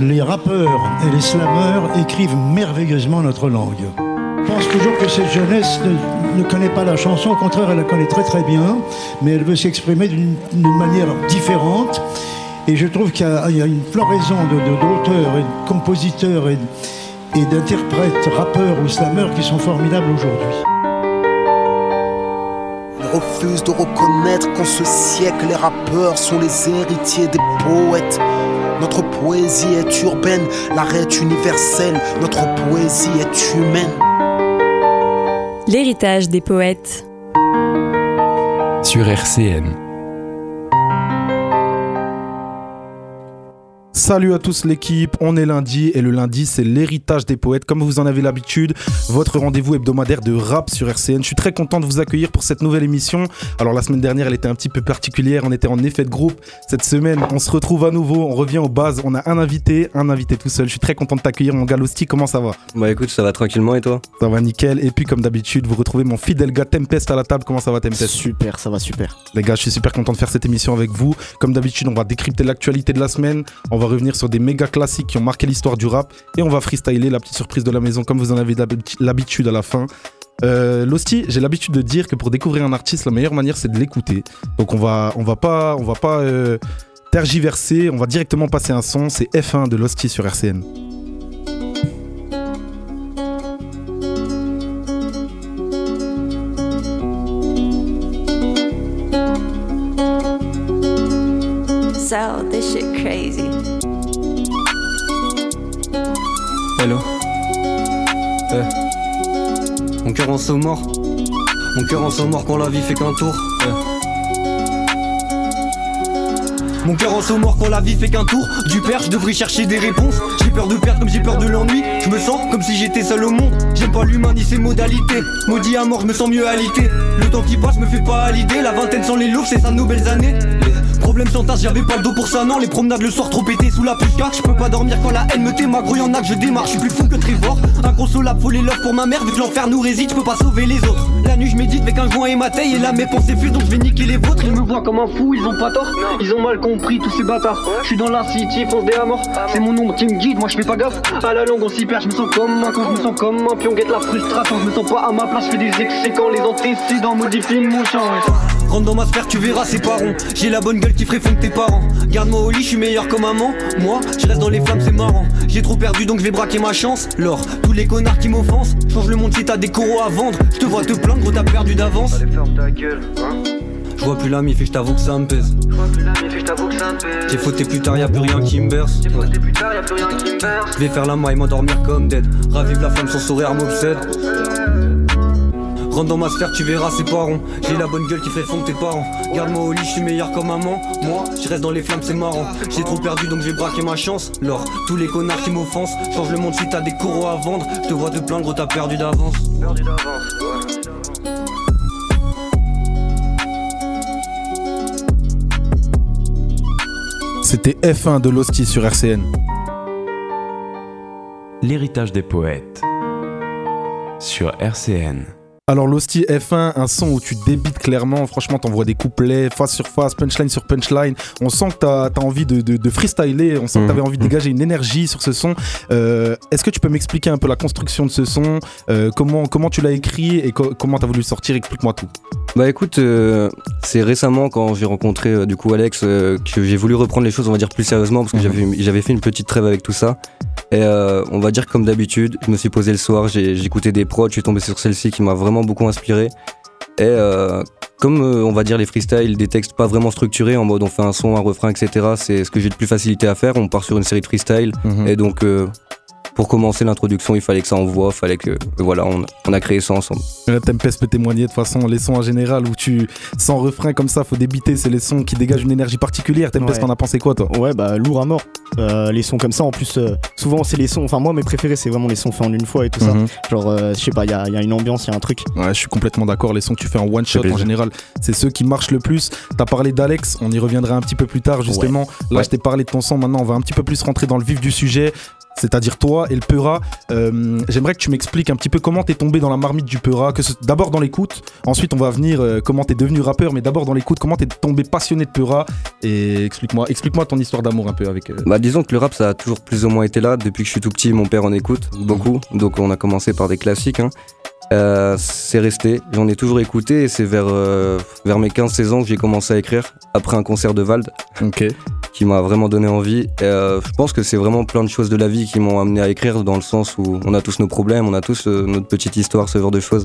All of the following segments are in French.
les rappeurs et les slammeurs écrivent merveilleusement notre langue. Je pense toujours que cette jeunesse ne, connaît pas la chanson, au contraire, elle la connaît très très bien, mais elle veut s'exprimer d'une manière différente. Et je trouve qu'il y, a une floraison d'auteurs et de compositeurs et, et d'interprètes, rappeurs ou slammeurs qui sont formidables aujourd'hui. Ils refusent de reconnaître qu'en ce siècle, les rappeurs sont les héritiers des poètes. Notre poésie est urbaine, l'arrêt est universel, notre poésie est humaine. L'héritage des poètes. Sur RCN. Salut à tous l'équipe, on est lundi et le lundi c'est l'héritage des poètes comme vous en avez l'habitude, votre rendez-vous hebdomadaire de rap sur RCN. Je suis très content de vous accueillir pour cette nouvelle émission. Alors la semaine dernière elle était un petit peu particulière, on était en effet de groupe. Cette semaine on se retrouve à nouveau, on revient aux bases, on a un invité, un invité tout seul. Je suis très content de t'accueillir mon gars Losti, comment ça va? Bah écoute ça va tranquillement et toi? Ça va nickel et puis comme d'habitude vous retrouvez mon fidèle gars Tempest à la table, comment ça va Tempest? Super, ça va super. Les gars je suis super content de faire cette émission avec vous. Comme d'habitude on va décrypter l'actualité de la semaine, on va sur des méga classiques qui ont marqué l'histoire du rap et on va freestyler la petite surprise de la maison comme vous en avez l'habitude à la fin. Euh, Losti, j'ai l'habitude de dire que pour découvrir un artiste, la meilleure manière c'est de l'écouter. Donc on va, on va pas, on va pas euh, tergiverser, on va directement passer un son. C'est F1 de Losty sur RCN. So this shit crazy. Hello. Eh. Mon cœur en saut mort. Mon cœur en saut mort quand la vie fait qu'un tour. Eh. Mon cœur en saut mort quand la vie fait qu'un tour. Du père, je devrais chercher des réponses. J'ai peur de perdre comme j'ai peur de l'ennui. Je me sens comme si j'étais seul au monde. J'aime pas l'humain ni ses modalités. Maudit à mort, je me sens mieux alité. Le temps qui passe me fait pas à l'idée. La vingtaine sans les loups, c'est sa nouvelles années. Problème sans tasse, j'avais pas le dos pour ça, non. Les promenades le soir trop pété sous la pusca. Je peux pas dormir quand la haine me tait, ma grouille en a que je démarre. Je suis plus fou que Trevor. Inconsolable, faut les love pour ma mère, vu que l'enfer nous réside, je peux pas sauver les autres. La nuit, je médite avec un joint et ma taille, et là mes pensées fusent, donc je vais niquer les vôtres. Ils me voient comme un fou, ils ont pas tort. Ils ont mal compris, tous ces bâtards. Je suis dans la city, fonce des à mort. C'est mon ombre qui me guide, moi je fais pas gaffe. À la longue, on s'y perd, je me sens comme un con, je me sens comme un pion, guette la frustration. Je me sens pas à ma place, je fais des excès quand les antécédents modifient mon champ. Rentre dans ma sphère, tu verras, c'est pas rond. J'ai la bonne gueule qui ferait tes parents. Garde-moi au lit, je suis meilleur comme maman. Moi, je reste dans les flammes, c'est marrant. J'ai trop perdu donc je vais braquer ma chance. Lors, tous les connards qui m'offensent, change le monde si t'as des coraux à vendre. Je te vois te plaindre, gros, t'as perdu d'avance. Allez, ferme ta gueule, hein. Je vois plus la mif et je t'avoue que ça me pèse. Je vois plus la mif et je t'avoue que ça me pèse. J'ai fauté plus tard, y'a plus rien qui me berce. J'ai fauté plus tard, y'a plus rien qui me berce. Je vais faire la maille, m'endormir comme dead. Ravive la flamme, son sourire m'obsède. Rentre dans ma sphère, tu verras, c'est pas rond. J'ai la bonne gueule qui fait fondre tes parents. Garde-moi au lit, je suis meilleur comme maman. Moi, je reste dans les flammes, c'est marrant. J'ai trop perdu donc j'ai braqué ma chance. Lors, tous les connards qui m'offensent, change le monde si t'as des coraux à vendre. Je te vois te plaindre, t'as perdu d'avance. Perdu d'avance, C'était F1 de Losty sur RCN. L'héritage des poètes sur RCN. Alors Losty F1, un son où tu débites clairement, franchement t'envoies des couplets face sur face, punchline sur punchline, on sent que t'as as envie de, de, freestyler, on sent que t'avais envie de dégager une énergie sur ce son. Euh, Est-ce que tu peux m'expliquer un peu la construction de ce son, euh, comment, comment tu l'as écrit et co comment t'as voulu le sortir, explique-moi tout. Bah écoute, euh, c'est récemment quand j'ai rencontré euh, du coup Alex euh, que j'ai voulu reprendre les choses on va dire plus sérieusement parce que mmh. j'avais fait une petite trêve avec tout ça. Et on va dire comme d'habitude, je me suis posé le soir, j'ai écouté des prods, je suis tombé sur celle-ci qui m'a vraiment beaucoup inspiré. Et euh, comme euh, on va dire les freestyles, des textes pas vraiment structurés, en mode on fait un son, un refrain, etc., c'est ce que j'ai de plus facilité à faire. On part sur une série de freestyle. Mhm. Et donc, euh, pour commencer l'introduction, il fallait que ça envoie, il fallait que, voilà, on, a créé ça ensemble. Tempest peut témoigner de toute façon, les sons en général où tu, sans refrain comme ça, faut débiter, c'est les sons qui dégagent une énergie particulière. Tempest, t'en as pensé quoi toi? Ouais, bah lourd à mort. Euh, les sons comme ça, en plus, euh, souvent c'est les sons, enfin moi mes préférés c'est vraiment les sons faits en une fois et tout ça. Mhm. Genre, euh, je sais pas, il y a, y a, une ambiance, il y a un truc. Ouais, je suis complètement d'accord, les sons que tu fais en one shot en général, c'est ceux qui marchent le plus. T'as parlé d'Alex, on y reviendra un petit peu plus tard justement. Là, je t'ai parlé de ton son, maintenant on va un petit peu plus rentrer dans le vif du sujet c'est-à-dire toi et le Peura. Euh, J'aimerais que tu m'expliques un petit peu comment t'es tombé dans la marmite du Peura, que d'abord dans l'écoute, ensuite on va venir euh, comment t'es devenu rappeur, mais d'abord dans l'écoute, comment t'es tombé passionné de Peura et explique-moi, explique-moi ton histoire d'amour un peu avec. euh, Bah disons que le rap ça a toujours plus ou moins été là depuis que je suis tout petit mon père en écoute beaucoup donc on a commencé par des classiques hein. Euh, c'est resté j'en ai toujours écouté et c'est vers, euh, vers mes 15-16 ans que j'ai commencé à écrire après un concert de Vald Ok. Qui m'a vraiment donné envie. Euh, je pense que c'est vraiment plein de choses de la vie qui m'ont amené à écrire dans le sens où on a tous nos problèmes on a tous euh, notre petite histoire ce genre de choses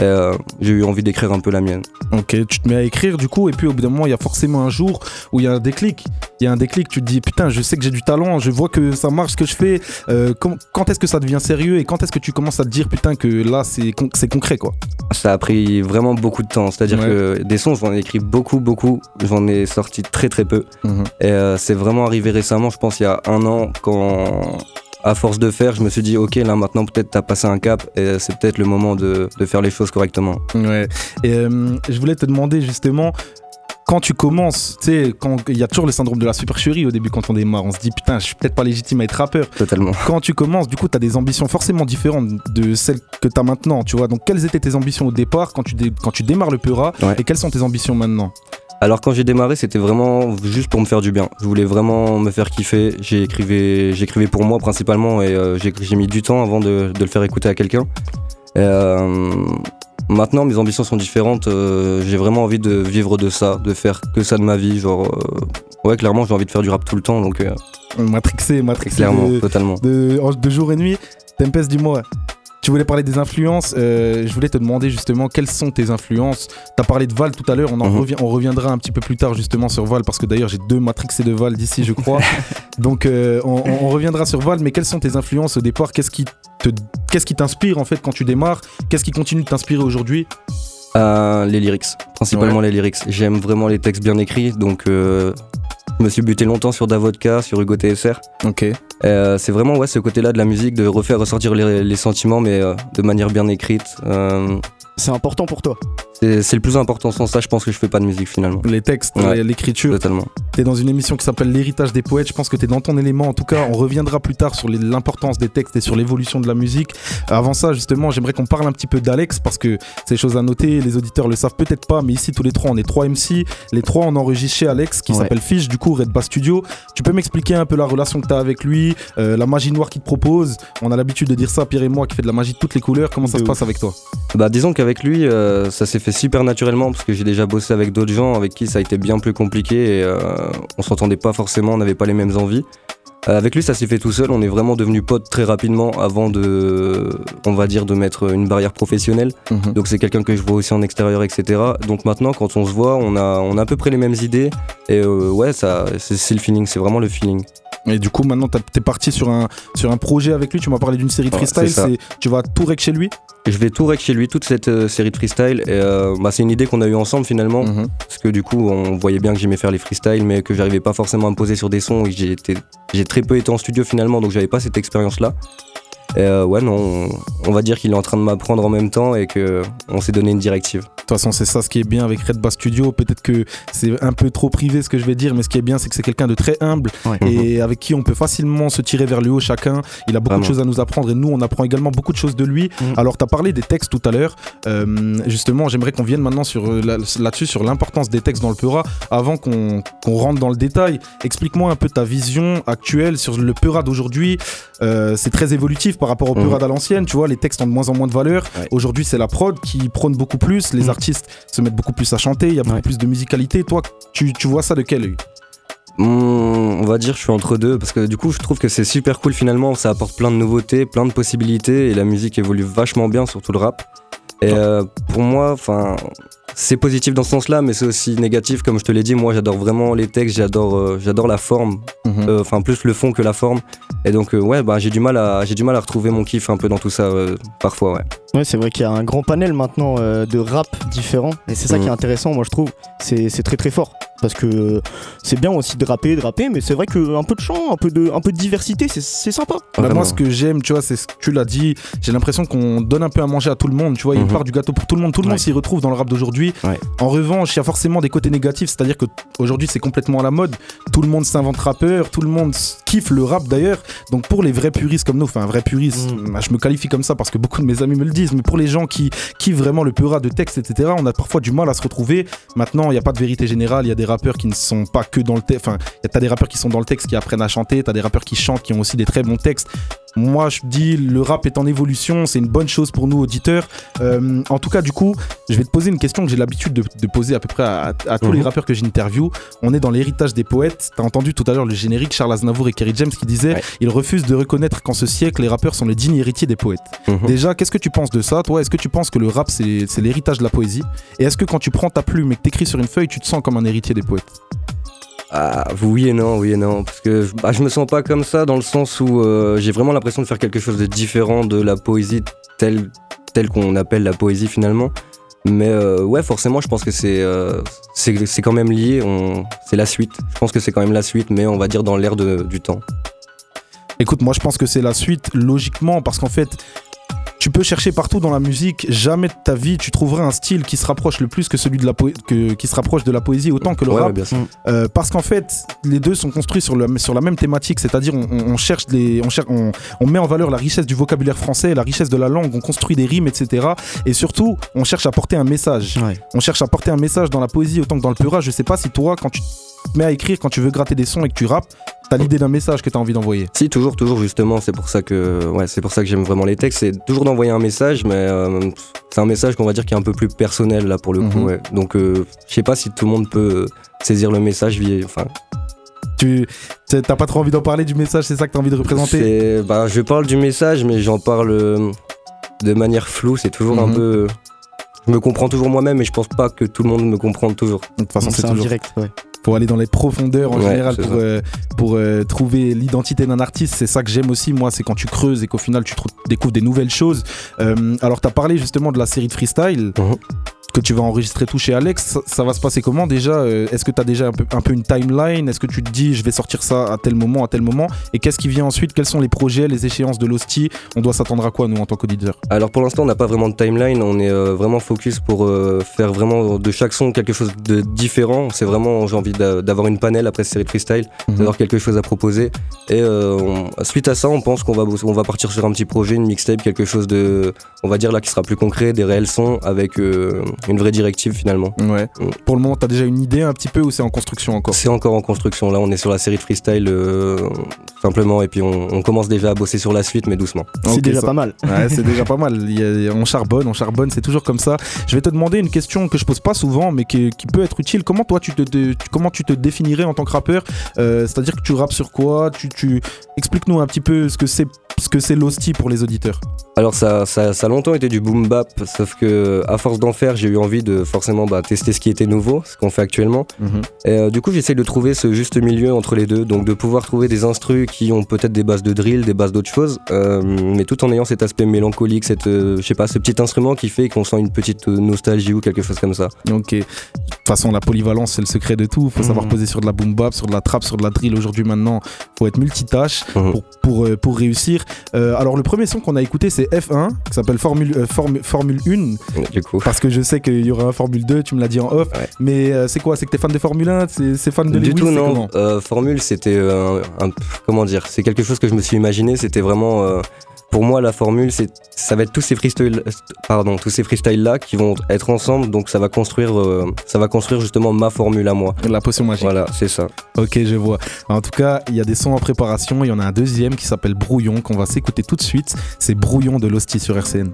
euh, j'ai eu envie d'écrire un peu la mienne Ok, tu te mets à écrire du coup, et puis au bout d'un moment, il y a forcément un jour où il y a un déclic. Il y a un déclic, tu te dis putain, je sais que j'ai du talent, je vois que ça marche ce que je fais. Euh, quand quand est-ce que ça devient sérieux et quand est-ce que tu commences à te dire putain que là c'est con- c'est concret quoi? Ça a pris vraiment beaucoup de temps. C'est-à-dire Ouais. que des sons, j'en ai écrit beaucoup, beaucoup. J'en ai sorti très, très peu. Mhm. Et euh, c'est vraiment arrivé récemment, je pense, il y a un an, quand, à force de faire, je me suis dit, ok, là maintenant, peut-être t'as passé un cap et c'est peut-être le moment de, de faire les choses correctement. Ouais. Et euh, je voulais te demander justement. Quand tu commences, tu sais, quand il y a toujours le syndrome de la supercherie au début quand on démarre, on se dit putain, je suis peut-être pas légitime à être rappeur. Totalement. Quand tu commences, du coup, tu as des ambitions forcément différentes de celles que tu as maintenant, tu vois. Donc, quelles étaient tes ambitions au départ quand tu, dé- quand tu démarres le Peura Ouais. et quelles sont tes ambitions maintenant? Alors quand j'ai démarré, c'était vraiment juste pour me faire du bien. Je voulais vraiment me faire kiffer. J'écrivais pour moi principalement et euh, j'ai mis du temps avant de, de le faire écouter à quelqu'un. Euh, maintenant, mes ambitions sont différentes. Euh, j'ai vraiment envie de vivre de ça, de faire que ça de ma vie. Genre, ouais, clairement, j'ai envie de faire du rap tout le temps. Donc, Matrixé, matrixé clairement, de, totalement. de, de jour et nuit. Tempest, dis-moi, tu voulais parler des influences. euh, je voulais te demander justement quelles sont tes influences. Tu as parlé de Val tout à l'heure. On, en Mhm. on reviendra un petit peu plus tard justement sur Val parce que d'ailleurs j'ai deux Matrixés de Val d'ici, je crois. Donc euh, on, reviendra sur Val. Mais quelles sont tes influences au départ? Qu'est-ce qui te, qu'est-ce qui t'inspire en fait quand tu démarres? Qu'est-ce qui continue de t'inspirer aujourd'hui? Euh, les lyrics, principalement les lyrics. J'aime vraiment les textes bien écrits. Donc, euh, je me suis buté longtemps sur Davodka, sur Hugo TSR. Ok. Euh, c'est vraiment ouais, ce côté-là de la musique, de refaire ressortir les, les sentiments, mais euh, de manière bien écrite. Euh, C'est important pour toi. C'est le plus important. Sans ça, je pense que je fais pas de musique finalement. Les textes, Ouais. l'écriture. Totalement. T'es dans une émission qui s'appelle L'héritage des poètes. Je pense que t'es dans ton élément. En tout cas, on reviendra plus tard sur l'importance des textes et sur l'évolution de la musique. Avant ça, justement, j'aimerais qu'on parle un petit peu d'Alex parce que c'est des choses à noter. Les auditeurs le savent peut-être pas, mais ici, tous les trois, on est trois MC. Les trois, on enregistre chez Alex qui Ouais. s'appelle Fish, du coup, Red Bass Studio. Tu peux m'expliquer un peu la relation que t'as avec lui, euh, la magie noire qu'il te propose On a l'habitude de dire ça, Pierre et moi, qui fait de la magie de toutes les couleurs. Comment ça se passe avec toi? Bah, disons qu'avec lui, euh, ça s'est fait super naturellement parce que j'ai déjà bossé avec d'autres gens avec qui ça a été bien plus compliqué et euh, on s'entendait pas forcément, on n'avait pas les mêmes envies. Euh, avec lui, ça s'est fait tout seul. On est vraiment devenus potes très rapidement avant de, on va dire, de mettre une barrière professionnelle. Mhm. Donc c'est quelqu'un que je vois aussi en extérieur, etc. Donc maintenant, quand on se voit, on a, on a à peu près les mêmes idées. Et euh, ouais, ça, c'est le feeling, c'est vraiment le feeling. Et du coup, maintenant, t'es parti sur un, sur un projet avec lui. Tu m'as parlé d'une série de freestyle. Tu vas tout rec chez lui? Je vais tout rec chez lui, toute cette euh, série de freestyle. Et euh, bah, c'est une idée qu'on a eue ensemble finalement. Mhm. Parce que du coup, on voyait bien que j'aimais faire les freestyles, mais que j'arrivais pas forcément à me poser sur des sons très peu été en studio finalement, donc j'avais pas cette expérience-là. Et euh, ouais, non, on, va dire qu'il est en train de m'apprendre en même temps et que on s'est donné une directive. De toute façon, c'est ça ce qui est bien avec Red Bass Studio. Peut-être que c'est un peu trop privé ce que je vais dire, mais ce qui est bien, c'est que c'est quelqu'un de très humble Ouais. et avec qui on peut facilement se tirer vers le haut chacun. Il a beaucoup Vraiment. de choses à nous apprendre et nous, on apprend également beaucoup de choses de lui. Mhm. Alors, tu as parlé des textes tout à l'heure. Euh, justement, j'aimerais qu'on vienne maintenant sur, euh, là- là-dessus, sur l'importance des textes dans le Peura. Avant qu'on qu'on rentre dans le détail, explique-moi un peu ta vision actuelle sur le Peura d'aujourd'hui. Euh, c'est très évolutif par rapport au Mhm. Peura d'à l'ancienne. Tu vois, les textes ont de moins en moins de valeur. Ouais. Aujourd'hui, c'est la prod qui prône beaucoup plus. Les Mhm. artistes se mettent beaucoup plus à chanter. Il y a beaucoup Ouais. plus de musicalité. Toi, tu, tu vois ça de quel œil? Hmm, on va dire je suis entre deux parce que du coup je trouve que c'est super cool finalement, ça apporte plein de nouveautés, plein de possibilités et la musique évolue vachement bien, surtout le rap. Et euh, pour moi, enfin, c'est positif dans ce sens-là, mais c'est aussi négatif comme je te l'ai dit. Moi, j'adore vraiment les textes, j'adore, euh, j'adore la forme, Mhm. euh, enfin plus le fond que la forme. Et donc euh, ouais, bah j'ai du mal à, j'ai du mal à retrouver mon kiff un peu dans tout ça euh, parfois, ouais. Ouais, c'est vrai qu'il y a un grand panel maintenant euh, de rap différents et c'est ça Mhm. qui est intéressant, moi je trouve. C'est c'est très très fort. parce que c'est bien aussi de rapper, de rapper, mais c'est vrai qu'un peu de chant, un peu de, un peu de diversité, c'est- c'est sympa. Bah, Vraiment. moi, ce que j'aime, tu vois, c'est ce que tu l'as dit. J'ai l'impression qu'on donne un peu à manger à tout le monde. Tu vois, il Mhm. part du gâteau pour tout le monde. Tout le monde s'y retrouve dans le rap d'aujourd'hui. Ouais. En revanche, il y a forcément des côtés négatifs. C'est-à-dire que aujourd'hui, c'est complètement à la mode. Tout le monde s'invente rappeur. Tout le monde kiffe le rap d'ailleurs. Donc pour les vrais puristes comme nous, enfin, un vrai puriste, Mhm. bah, je me qualifie comme ça parce que beaucoup de mes amis me le disent. Mais pour les gens qui kiffent vraiment le peura de texte, etc., on a parfois du mal à se retrouver. Maintenant, il n'y a pas de vérité générale. Il y a des rappeurs qui ne sont pas que dans le texte. Enfin, y a- t'as des rappeurs qui sont dans le texte qui apprennent à chanter. T'as des rappeurs qui chantent qui ont aussi des très bons textes. Moi, je dis, le rap est en évolution, c'est une bonne chose pour nous, auditeurs. Euh, en tout cas, du coup, je vais te poser une question que j'ai l'habitude de, de poser à peu près à, à tous les Mhm. rappeurs que j'interview. On est dans l'héritage des poètes. T'as entendu tout à l'heure le générique Charles Aznavour et Kerry James qui disaient Ouais. ils refusent de reconnaître qu'en ce siècle, les rappeurs sont les dignes héritiers des poètes. Mhm. Déjà, qu'est-ce que tu penses de ça Toi, est-ce que tu penses que le rap, c'est c'est l'héritage de la poésie? Et est-ce que quand tu prends ta plume et que t'écris sur une feuille, tu te sens comme un héritier des poètes? Ah, oui et non, oui et non. Parce que bah, je me sens pas comme ça dans le sens où euh, j'ai vraiment l'impression de faire quelque chose de différent de la poésie telle, qu'on appelle la poésie finalement. Mais euh, ouais, forcément, je pense que c'est euh, c'est quand même lié. C'est la suite. Je pense que c'est quand même la suite, mais on va dire dans l'air de- du temps. Écoute, moi je pense que c'est la suite logiquement parce qu'en fait, tu peux chercher partout dans la musique, jamais de ta vie tu trouveras un style qui se rapproche le plus que celui de la poé- que, qui se rapproche de la poésie autant que le Ouais, rap. bien. Euh, parce qu'en fait, les deux sont construits sur, le, sur la même thématique, c'est-à-dire on, cherche des, on, on, on met en valeur la richesse du vocabulaire français, la richesse de la langue, on construit des rimes, etc. Et surtout, on cherche à porter un message. Ouais. On cherche à porter un message dans la poésie autant que dans le peura. Je sais pas si toi, quand tu te mets à écrire, quand tu veux gratter des sons et que tu rappes, t'as l'idée d'un message que t'as envie d'envoyer. Si, toujours, toujours, justement. C'est pour ça que, ouais, c'est pour ça que j'aime vraiment les textes. C'est toujours d'envoyer un message, mais euh, c'est un message qu'on va dire qui est un peu plus personnel là pour le coup. Mhm. ouais. Donc, euh, je sais pas si tout le monde peut saisir le message. via- Enfin, Tu t'as pas trop envie d'en parler du message, c'est ça que t'as envie de représenter bah, je parle du message, mais j'en parle euh, de manière floue. C'est toujours Mhm. un peu. Je me comprends toujours moi-même, et je pense pas que tout le monde me comprend toujours. De toute façon, c'est un toujours. direct, ouais. Faut aller dans les profondeurs en Ouais, général pour, euh, pour euh, trouver l'identité d'un artiste. C'est ça que j'aime aussi, moi, c'est quand tu creuses et qu'au final tu découvres des nouvelles choses. Euh, alors, t'as parlé justement de la série de freestyle. Mhm. Que tu vas enregistrer tout chez Alex, ça, ça va se passer comment déjà Euh, Est-ce que tu as déjà un peu, un peu une timeline? Est-ce que tu te dis je vais sortir ça à tel moment, à tel moment? Et qu'est-ce qui vient ensuite? Quels sont les projets, les échéances de l'hostie? On doit s'attendre à quoi nous en tant qu'auditeurs Alors pour l'instant, on n'a pas vraiment de timeline. On est euh, vraiment focus pour euh, faire vraiment de chaque son quelque chose de différent. C'est vraiment, j'ai envie d'a- d'avoir une panel après cette série de freestyle, Mhm. d'avoir quelque chose à proposer. Et euh, on- suite à ça, on pense qu'on va, on va partir sur un petit projet, une mixtape, quelque chose de, on va dire là, qui sera plus concret, des réels sons avec une vraie directive finalement. Ouais. Mhm. Pour le moment, tu as déjà une idée un petit peu ou c'est en construction encore? C'est encore en construction. Là, on est sur la série de freestyle euh, simplement, et puis on, on commence déjà à bosser sur la suite, mais doucement. C'est déjà ça- pas mal. Ouais, c'est déjà pas mal. A- on charbonne, on charbonne, c'est toujours comme ça. Je vais te demander une question que je pose pas souvent, mais qui, qui peut être utile. Comment toi, tu te, comment tu te définirais en tant que rappeur? Euh, C'est-à-dire que tu rappes sur quoi? Tu, tu... Explique-nous un petit peu ce que c'est ce que c'est l'hostie pour les auditeurs. Alors ça, ça, ça a longtemps été du boom bap, sauf que à force d'en faire, j'ai eu envie de forcément bah, tester ce qui était nouveau, ce qu'on fait actuellement. Et euh, du coup, j'essaye de trouver ce juste milieu entre les deux, donc de pouvoir trouver des instrus qui ont peut-être des bases de drill, des bases d'autres choses, euh, mais tout en ayant cet aspect mélancolique, cette, euh, je sais pas, ce petit instrument qui fait qu'on sent une petite nostalgie ou quelque chose comme ça. Ok. De toute façon, la polyvalence, c'est le secret de tout. Faut savoir Mhm. poser sur de la boom bap, sur de la trap, sur de la drill. Aujourd'hui, maintenant, faut être multitâche Mhm. pour, pour, pour réussir. Alors, le premier son qu'on a écouté, c'est F1, qui s'appelle Formule, euh, Formu- Formule 1. Du coup. Parce que je sais qu'il y aura un Formule 2, tu me l'as dit en off. Ouais. Mais euh, c'est quoi C'est que t'es fan de Formule 1 C'est fan de Du Lewis tout non. Euh, formule, c'était euh, un, un- comment dire, c'est quelque chose que je me suis imaginé. C'était vraiment, euh, pour moi, la formule, c'est, ça va être tous ces freestyles, pardon, tous ces freestyles là qui vont être ensemble. Donc ça va construire, euh, ça va construire justement ma formule à moi. La potion magique. Voilà, c'est ça. Ok, je vois. En tout cas, il y a des sons en préparation. Il y en a un deuxième qui s'appelle Brouillon, qu'on va s'écouter tout de suite. C'est Brouillon de l'Hostie sur RCN.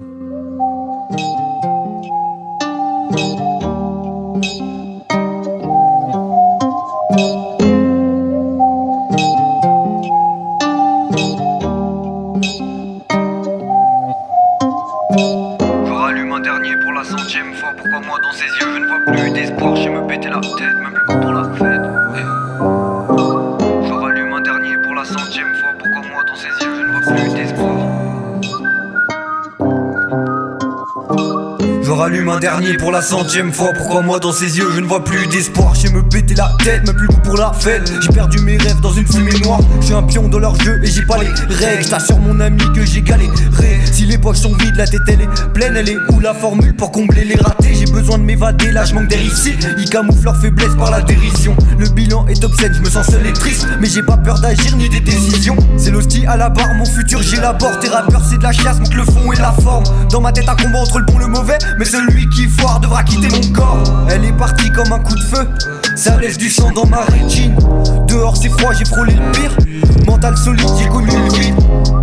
Pour la centième fois. Pourquoi moi dans ses yeux je ne vois plus d'espoir? J'ai me péter la tête, même plus pour la fête. J'ai perdu mes rêves dans une fumée noire. Je suis un pion dans leur jeu et j'ai pas les règles. Je t'assure mon ami que j'ai galéré. Si les poches sont vides, la tête elle est pleine. Elle est où la formule pour combler les ratés? J'ai besoin de m'évader, là je manque ici. Ils camouflent leur faiblesse par la dérision. Le bilan est obscène, je me sens seul et triste. Mais j'ai pas peur d'agir ni des décisions. C'est l'hostie à la barre, mon futur j'élabore. Tes rappeurs c'est de la chasse, manque le fond et la forme. Dans ma tête un combat entre le bon et le mauvais. Mais celui qui foire devra quitter mon corps. Elle est partie comme un coup de feu. Ça laisse du sang dans ma rétine. Dehors c'est froid, j'ai frôlé le pire. Mental solide, j'ai connu le vide.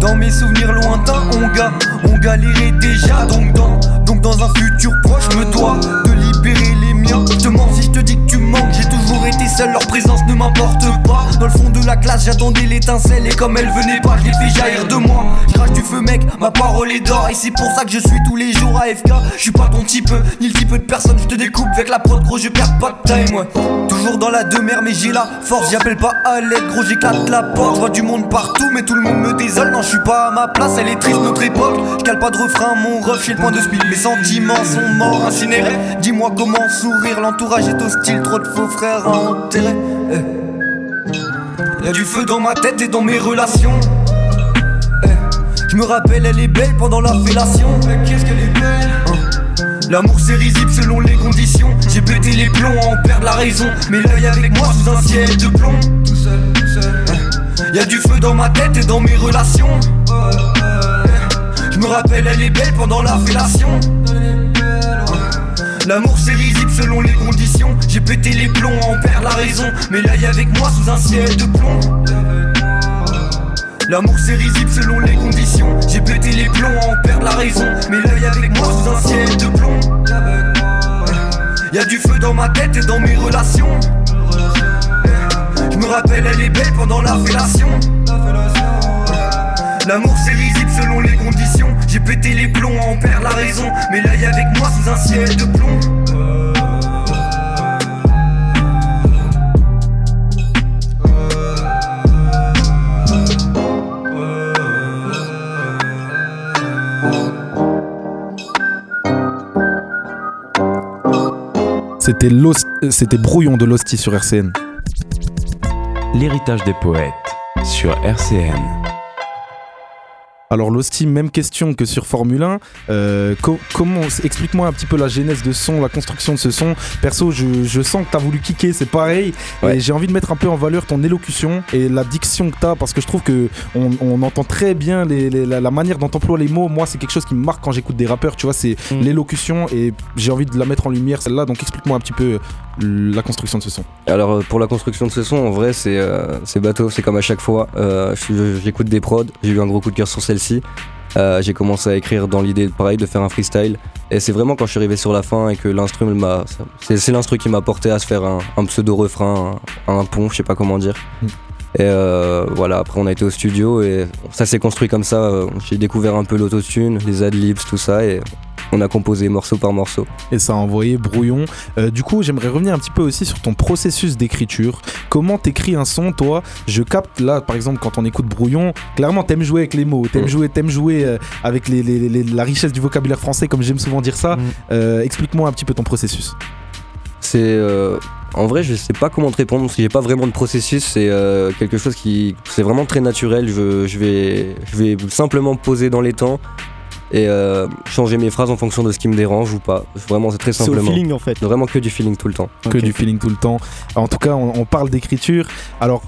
Dans mes souvenirs lointains, on ga, on galérait déjà. Donc dans, donc dans un futur proche, me dois de libérer les miens. Je te mens si je te dis que tu manques. J'ai toujours été seul, leur présence ne m'importe pas. Dans le fond de la classe, j'attendais l'étincelle. Et comme elle venait pas, je l'ai fait jaillir de moi. Crache du feu, mec, ma parole est d'or. Et c'est pour ça que je suis tous les jours à FK. Je suis pas ton type, ni le type de personne. Je te découpe avec la prod, gros, je perds pas de time, ouais. Toujours dans la demeure, mais j'ai la force. J'appelle pas à l'aide, gros, j'éclate la porte. Je vois du monde partout, mais tout le monde me désole. Suis pas à ma place, elle est triste, notre époque. Je cale pas de refrain, mon ref, j'ai le point de speed. Mes sentiments sont morts, incinérés. Dis-moi comment sourire, l'entourage est hostile. Trop de faux frères à enterrer. Eh. Y'a du feu dans ma tête et dans mes relations. Eh. Je me rappelle, elle est belle pendant la fellation. Eh, Qu'est-ce qu'elle est belle hein. L'amour c'est risible selon les conditions. J'ai pété les plombs à en perdre la raison. Mais l'œil avec moi sous un ciel de plomb. Tout seul, seul. Y'a du feu dans ma tête et dans mes relations. Je me rappelle, elle est belle pendant la fellation. L'amour c'est risible selon les conditions. J'ai pété les plombs à en perdre la raison. Mais l'œil avec moi sous un ciel de plomb. L'amour c'est risible selon les conditions. J'ai pété les plombs à en perdre la raison. Mais l'œil avec moi sous un ciel de plomb. Y'a du feu dans ma tête et dans mes relations. Me rappelle, elle est belle pendant la fellation. L'amour c'est risible selon les conditions. J'ai pété les plombs à en perdre la raison. Mais l'œil avec moi sous un ciel de plomb. C'était euh, c'était Brouillon de Losty sur RCN. L'héritage des poètes sur RCN. Alors Losty, même question que sur Formule 1. Euh, co- comment Explique-moi un petit peu la genèse de son, la construction de ce son. Perso, je, je sens que tu as voulu kicker, c'est pareil. Ouais. Et j'ai envie de mettre un peu en valeur ton élocution et la diction que tu as parce que je trouve que on, on entend très bien les- les- la, la manière dont tu emploies les mots. Moi, c'est quelque chose qui me marque quand j'écoute des rappeurs, tu vois, c'est Mm. l'élocution et j'ai envie de la mettre en lumière celle-là. Donc explique-moi un petit peu euh, la construction de ce son. Alors euh, pour la construction de ce son, en vrai c'est euh, bateau, c'est comme à chaque fois. Euh, J'écoute des prods, j'ai eu un gros coup de cœur sur Euh, j'ai commencé à écrire dans l'idée pareil de faire un freestyle. Et c'est vraiment quand je suis arrivé sur la fin et que l'instru m'a, c'est l'instru qui m'a porté à se faire un, un pseudo refrain, un, un pont, je sais pas comment dire. Mm. Et euh, voilà, après on a été au studio et ça s'est construit comme ça. Euh, J'ai découvert un peu l'autotune, les adlibs, tout ça et on a composé morceau par morceau. et ça a envoyé brouillon. Euh, du coup, j'aimerais revenir un petit peu aussi sur ton processus d'écriture. Comment t'écris un son, toi? Je capte là, par exemple, quand on écoute brouillon, clairement, t'aimes jouer avec les mots, t'aimes Mm. jouer, t'aimes jouer euh, avec les- les- les- la richesse du vocabulaire français, comme j'aime souvent dire ça. Mm. Euh, Explique-moi un petit peu ton processus. C'est en vrai, je sais pas comment te répondre parce que j'ai pas vraiment de processus. C'est euh, quelque chose qui, c'est vraiment très naturel. Je, je vais, je vais simplement poser dans les temps et euh, changer mes phrases en fonction de ce qui me dérange ou pas. Vraiment, c'est très C'est au simplement. feeling en fait. Vraiment que du feeling tout le temps. Que Ok. du feeling tout le temps. En tout cas, on, on parle d'écriture. Alors.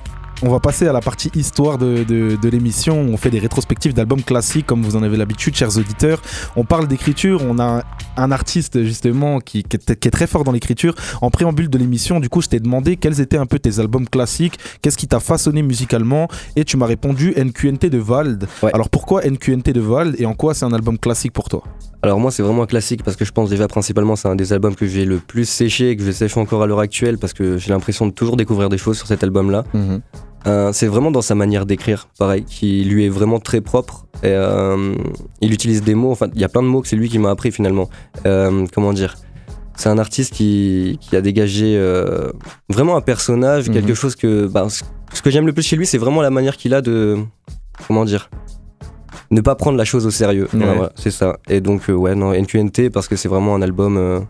On va passer à la partie histoire de, de- de l'émission. On fait des rétrospectives d'albums classiques, comme vous en avez l'habitude, chers auditeurs. On parle d'écriture. On a un, artiste, justement, qui, qui est, qui est très fort dans l'écriture. En préambule de l'émission, du coup, je t'ai demandé quels étaient un peu tes albums classiques, qu'est-ce qui t'a façonné musicalement, et tu m'as répondu NQNT de Vald. Ouais. Alors pourquoi NQNT de Vald et en quoi c'est un album classique pour toi? Alors moi, c'est vraiment un classique parce que je pense déjà principalement c'est un des albums que j'ai le plus séché et que je sèche encore à l'heure actuelle parce que j'ai l'impression de toujours découvrir des choses sur cet album-là. Euh, c'est vraiment dans sa manière d'écrire, pareil, qui lui est vraiment très propre. Et, euh, il utilise des mots, enfin, il y a plein de mots que c'est lui qui m'a appris finalement. Euh, comment dire? C'est un artiste qui, qui a dégagé vraiment un personnage, Mhm. quelque chose que. bah, ce que j'aime le plus chez lui, c'est vraiment la manière qu'il a de. Comment dire ne pas prendre la chose au sérieux. Ouais. Voilà, c'est ça. Et donc, euh, ouais, non, NQNT, parce que c'est vraiment un album. euh,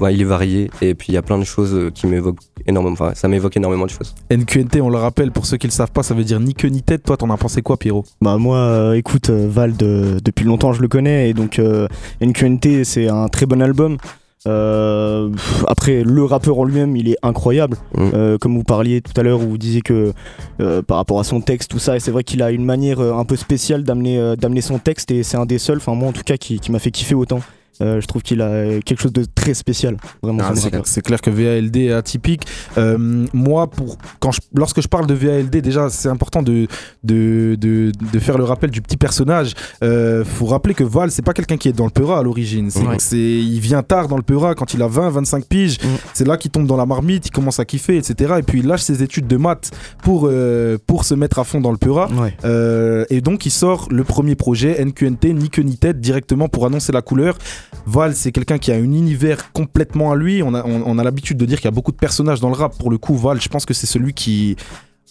ouais, il est varié et puis il y a plein de choses euh, qui m'évoquent énormément. Enfin, ça m'évoque énormément de choses. NQNT, on le rappelle, pour ceux qui le savent pas, ça veut dire ni queue ni tête. Toi, t'en as pensé quoi, Pierrot? Bah moi, euh, écoute, euh, Vald, euh, depuis longtemps je le connais et donc euh, NQNT c'est un très bon album. Euh, pff, après, le rappeur en lui-même, il est incroyable. Mm. Euh, comme vous parliez tout à l'heure, où vous disiez que euh, par rapport à son texte, tout ça, et c'est vrai qu'il a une manière un peu spéciale d'amener euh, d'amener son texte et c'est un des seuls, enfin moi en tout cas, qui, qui m'a fait kiffer autant. Euh, je trouve qu'il a quelque chose de très spécial, vraiment. Ah, c'est, clair que VALD est atypique. Euh, moi, pour, quand je- lorsque je parle de VALD, déjà, c'est important de, de, de, de faire le rappel du petit personnage. Euh, faut rappeler que Val, c'est pas quelqu'un qui est dans le Peura à l'origine. C'est, Ouais. il vient tard dans le Peura quand il a 20, 25 piges. Mm. C'est là qu'il tombe dans la marmite, il commence à kiffer, etc. Et puis il lâche ses études de maths pour, euh, pour se mettre à fond dans le Peura. Ouais. Euh, et donc il sort le premier projet NQNT ni queue ni tête directement pour annoncer la couleur. Val c'est quelqu'un qui a un univers complètement à lui. On a, on, on a l'habitude de dire qu'il y a beaucoup de personnages dans le rap. Pour le coup Val je pense que c'est celui qui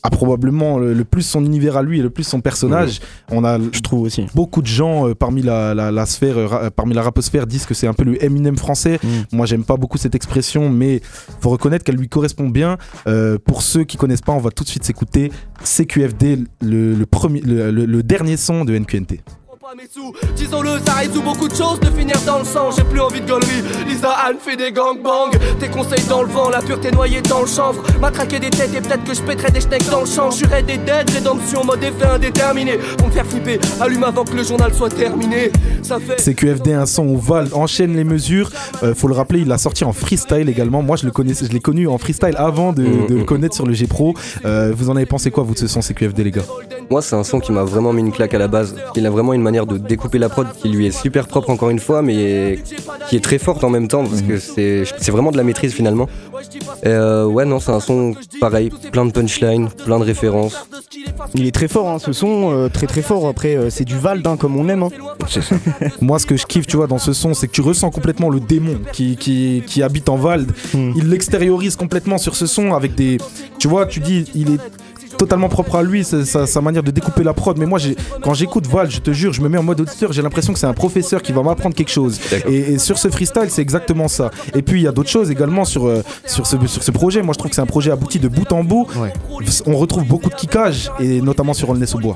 a probablement le, le plus son univers à lui et le plus son personnage. On a Je trouve aussi. beaucoup de gens euh, parmi la, la, la sphère, euh, euh, parmi la raposphère disent que c'est un peu le Eminem français. Mm. Moi, j'aime pas beaucoup cette expression, mais faut reconnaître qu'elle lui correspond bien. Euh, pour ceux qui connaissent pas, on va tout de suite s'écouter CQFD, le, le premier, le, le- le dernier son de NQNT. Pas mes sous, disons-le, ça résout beaucoup de choses de finir dans le sang. J'ai plus envie de gaulerie. Lisa Anne fait des gangbangs. Tes conseils dans le vent, la pureté noyée dans le chanvre. Matraquer des têtes et peut-être que je pèterai des steaks dans le champ. Suis des dettes, rédemption, mode effet indéterminé. Pour me faire flipper, allume avant que le journal soit terminé. Ça fait. CQFD, un son où Val enchaîne les mesures. Euh, faut le rappeler, il l'a sorti en freestyle également. Moi, je le connaissais, je l'ai connu en freestyle avant de, Mhm. de le connaître sur le G Pro. Euh, vous en avez pensé quoi, vous, de ce son CQFD, les gars? Moi, c'est un son qui m'a vraiment mis une claque à la base. Il a vraiment une manière de découper la prod qui lui est super propre, encore une fois, mais qui est très forte en même temps, parce que c'est c'est vraiment de la maîtrise finalement. Et euh, ouais, non, c'est un son pareil, plein de punchlines, plein de références. Il est très fort, hein, ce son, euh, très très fort. Après, euh, c'est du Vald, hein, comme on aime. hein. Moi, ce que je kiffe, tu vois, dans ce son, c'est que tu ressens complètement le démon qui, qui, qui habite en Vald. Hmm. Il l'extériorise complètement sur ce son avec des. Tu vois, tu dis, il est totalement propre à lui, sa, sa manière de découper la prod. Mais moi, j'ai- quand j'écoute Val, je te jure, je me mets en mode auditeur, j'ai l'impression que c'est un professeur qui va m'apprendre quelque chose. Et, et sur ce freestyle, c'est exactement ça. Et puis, il y a d'autres choses également sur, euh, sur, ce, sur ce projet. Moi, je trouve que c'est un projet abouti de bout en bout. Ouais. On retrouve beaucoup de kickage, et notamment sur Olness au bois.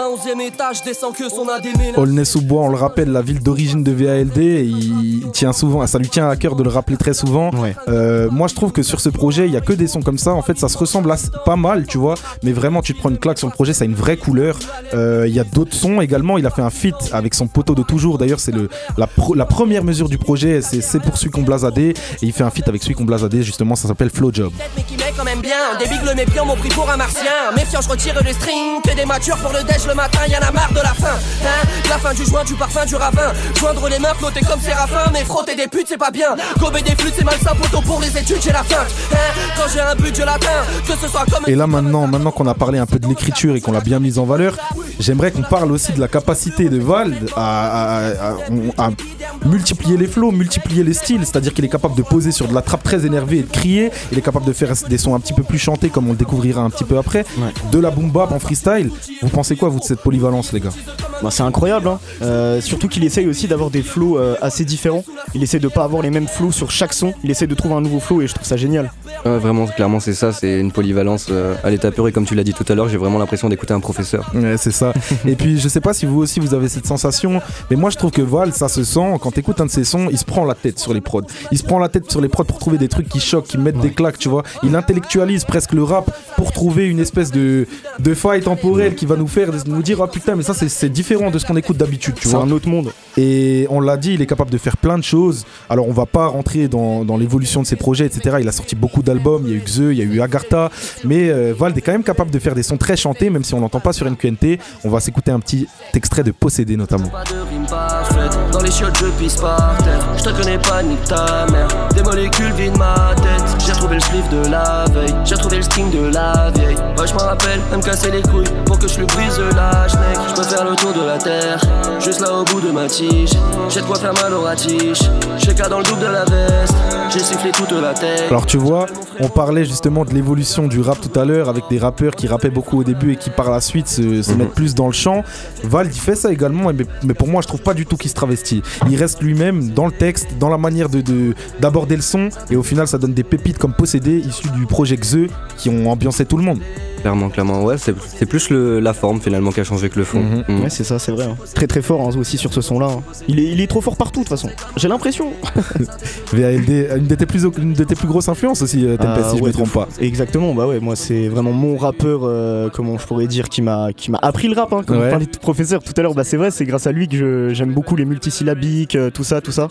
D'un onzième étage descend que son ADN Aulnay-sous-Bois, on le rappelle, la ville d'origine de VALD, et il, il tient souvent, ça lui tient à cœur de le rappeler très souvent. Ouais. Euh, moi, je trouve que sur ce projet, il y a que des sons comme ça. En fait, ça se ressemble à- pas mal, tu vois. Mais vraiment, tu te prends une claque sur le projet, ça a une vraie couleur. Euh, Il y a d'autres sons également. Il a fait un feat avec son poteau de toujours. D'ailleurs, c'est le la, pro- la première mesure du projet. C'est c'est pour celui qu'on blasadé. Et il fait un feat avec celui qu'on blasadé. Justement, ça s'appelle Flow Job. mais qui met quand même bien. Des bigs le mépiant m'ont pris pour un martien. Méfiant, je retire les strings. Que des matures pour le déj le matin, y'en a marre de la fin. Hein la fin du joint, du parfum, du ravin. Joindre les mains, flotter comme Séraphin. Mais frotter des putes, c'est pas bien. Gober des flûtes, c'est malsain. Poteau pour les études, j'ai la fin. Hein Quand j'ai un but, je l'atteins. Que ce soit comme. Et là maintenant, maintenant qu'on a parlé un peu de l'écriture et qu'on l'a bien mise en valeur, j'aimerais qu'on parle aussi de la capacité de Vald à, à- à- à multiplier les flows, multiplier les styles. C'est-à-dire qu'il est capable de poser sur de la trappe très énervée et de crier. Il est capable de faire des sons un petit peu plus chantés, comme on le découvrira un petit peu après. Ouais. De la boom bap en freestyle. Vous pensez quoi vous de cette polyvalence, les gars Bah, c'est incroyable, hein. Euh, surtout qu'il essaye aussi d'avoir des flows euh, assez différents. Il essaie de pas avoir les mêmes flows sur chaque son. Il essaie de trouver un nouveau flow et je trouve ça génial. Ouais, vraiment, clairement, c'est ça, c'est une polyvalence euh, à l'état pur. Et comme tu l'as dit tout à l'heure, j'ai vraiment l'impression d'écouter un professeur. Ouais, c'est ça. et puis, je sais pas si vous aussi vous avez cette sensation, mais moi je trouve que Val, ça se sent quand t'écoutes un de ses sons, il se prend la tête sur les prods. Il se prend la tête sur les prods pour trouver des trucs qui choquent, qui mettent des claques, tu vois. Il intellectualise presque le rap pour trouver une espèce de, de faille temporelle qui va nous faire nous dire, ah putain, mais ça c'est- c'est différent de ce qu'on écoute d'habitude, tu C'est vois. un autre monde. Et on l'a dit, il est capable de faire plein de choses. Alors on va pas rentrer dans, dans l'évolution de ses projets, etc. Il a sorti beaucoup d'albums, il y a eu Xe, il y a eu Agartha. Mais euh, Vald est quand même capable de faire des sons très chantés, même si on l'entend pas sur NQNT. On va s'écouter un petit extrait de Possédé notamment. Pas de Dans les chiottes, je pisse par terre. Je te connais pas, ni ta mère. Des molécules vident ma tête. J'ai retrouvé le slip de la veille. J'ai retrouvé le string de la vieille. Ouais, je m'en rappelle, elle me casser les couilles pour que je lui brise la schneck. Je peux faire le tour de la terre, juste là au bout de ma tige. J'ai de quoi faire mal au ratiche. J'ai qu'à dans le double de la veste. J'ai sifflé toute la tête. Alors tu vois, on parlait justement de l'évolution du rap tout à l'heure avec des rappeurs qui rappaient beaucoup au début et qui par la suite se, mettent plus dans le chant. Val il fait ça également, mais, mais pour moi je trouve pas du tout qu'il se Il reste lui-même dans le texte, dans la manière de de- d'aborder le son et au final ça donne des pépites comme Possédé issus du projet Xe qui ont ambiancé tout le monde. Clairement, clairement. Ouais, c'est c'est plus le- la forme finalement qui a changé que le fond. Mhm. Mhm. Ouais, c'est ça, c'est vrai. hein. Très très fort hein, aussi sur ce son-là. hein. Il, est, il est trop fort partout de toute façon. J'ai l'impression. VALD, une de tes plus, une de tes plus grosses influences aussi, euh, Tempest, Ah, si je ouais, me trompe de pas. Exactement, bah ouais, moi c'est vraiment mon rappeur, euh, comment je pourrais dire, qui m'a qui m'a appris le rap, hein, comme Ouais. vous parliez de professeur tout à l'heure, bah c'est vrai, c'est grâce à lui que je- j'aime beaucoup les multisyllabiques, euh, tout ça, tout ça.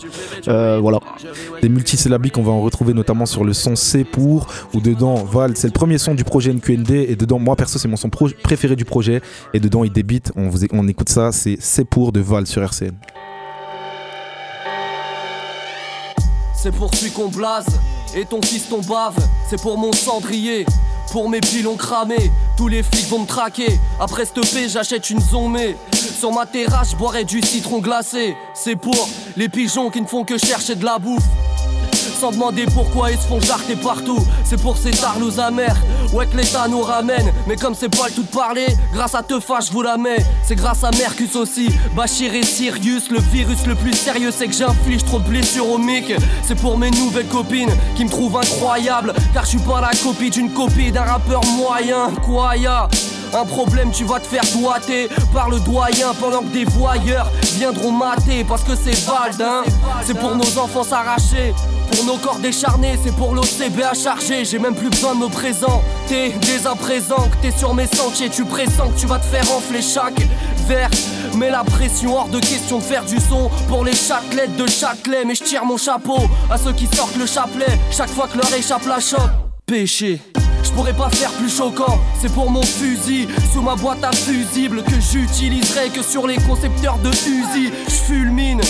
Euh, voilà. Des multisyllabiques, on va en retrouver notamment sur le son C pour, où dedans, Val, c'est le premier son du projet NQND, et dedans, moi perso, c'est mon son préféré du projet, et dedans, il débite, on, vous, on écoute ça, c'est C pour de Val sur RCN. C'est pour celui qu'on blase et ton fils ton bave. C'est pour mon cendrier, pour mes pilons cramés. Tous les flics vont me traquer. Après paix, j'achète une zombie. Sur ma terrasse, je boirai du citron glacé. C'est pour les pigeons qui ne font que chercher de la bouffe. Sans demander pourquoi ils se font jarter partout. C'est pour ces tarlouse amers. Ouais que l'état nous ramène. Mais comme c'est pas le tout de parler Grâce à Teufa je vous la mets. C'est grâce à Mercus aussi. Bachir et Sirius Le virus le plus sérieux c'est que j'inflige trop de blessures au mic. C'est pour mes nouvelles copines Qui me trouvent incroyable. Car je suis pas la copie d'une copie d'un rappeur moyen. Quoi ya? Un problème, tu vas te faire doiter par le doyen pendant que des voyeurs viendront mater. Parce que c'est Valdin. C'est pour nos enfants s'arracher, pour nos corps décharnés, c'est pour l'OCB à charger. J'ai même plus besoin de me présenter dès à que t'es sur mes sentiers. Tu pressens que tu vas te faire enfler chaque verre. Mais la pression hors de question de faire du son pour les châtelettes de Châtelet. Mais je tire mon chapeau à ceux qui sortent le chapelet chaque fois que leur échappe la chope. Péché. Je pourrais pas faire plus choquant, c'est pour mon fusil Sous ma boîte à fusibles que j'utiliserai que sur les concepteurs de Uzi Je fulmine,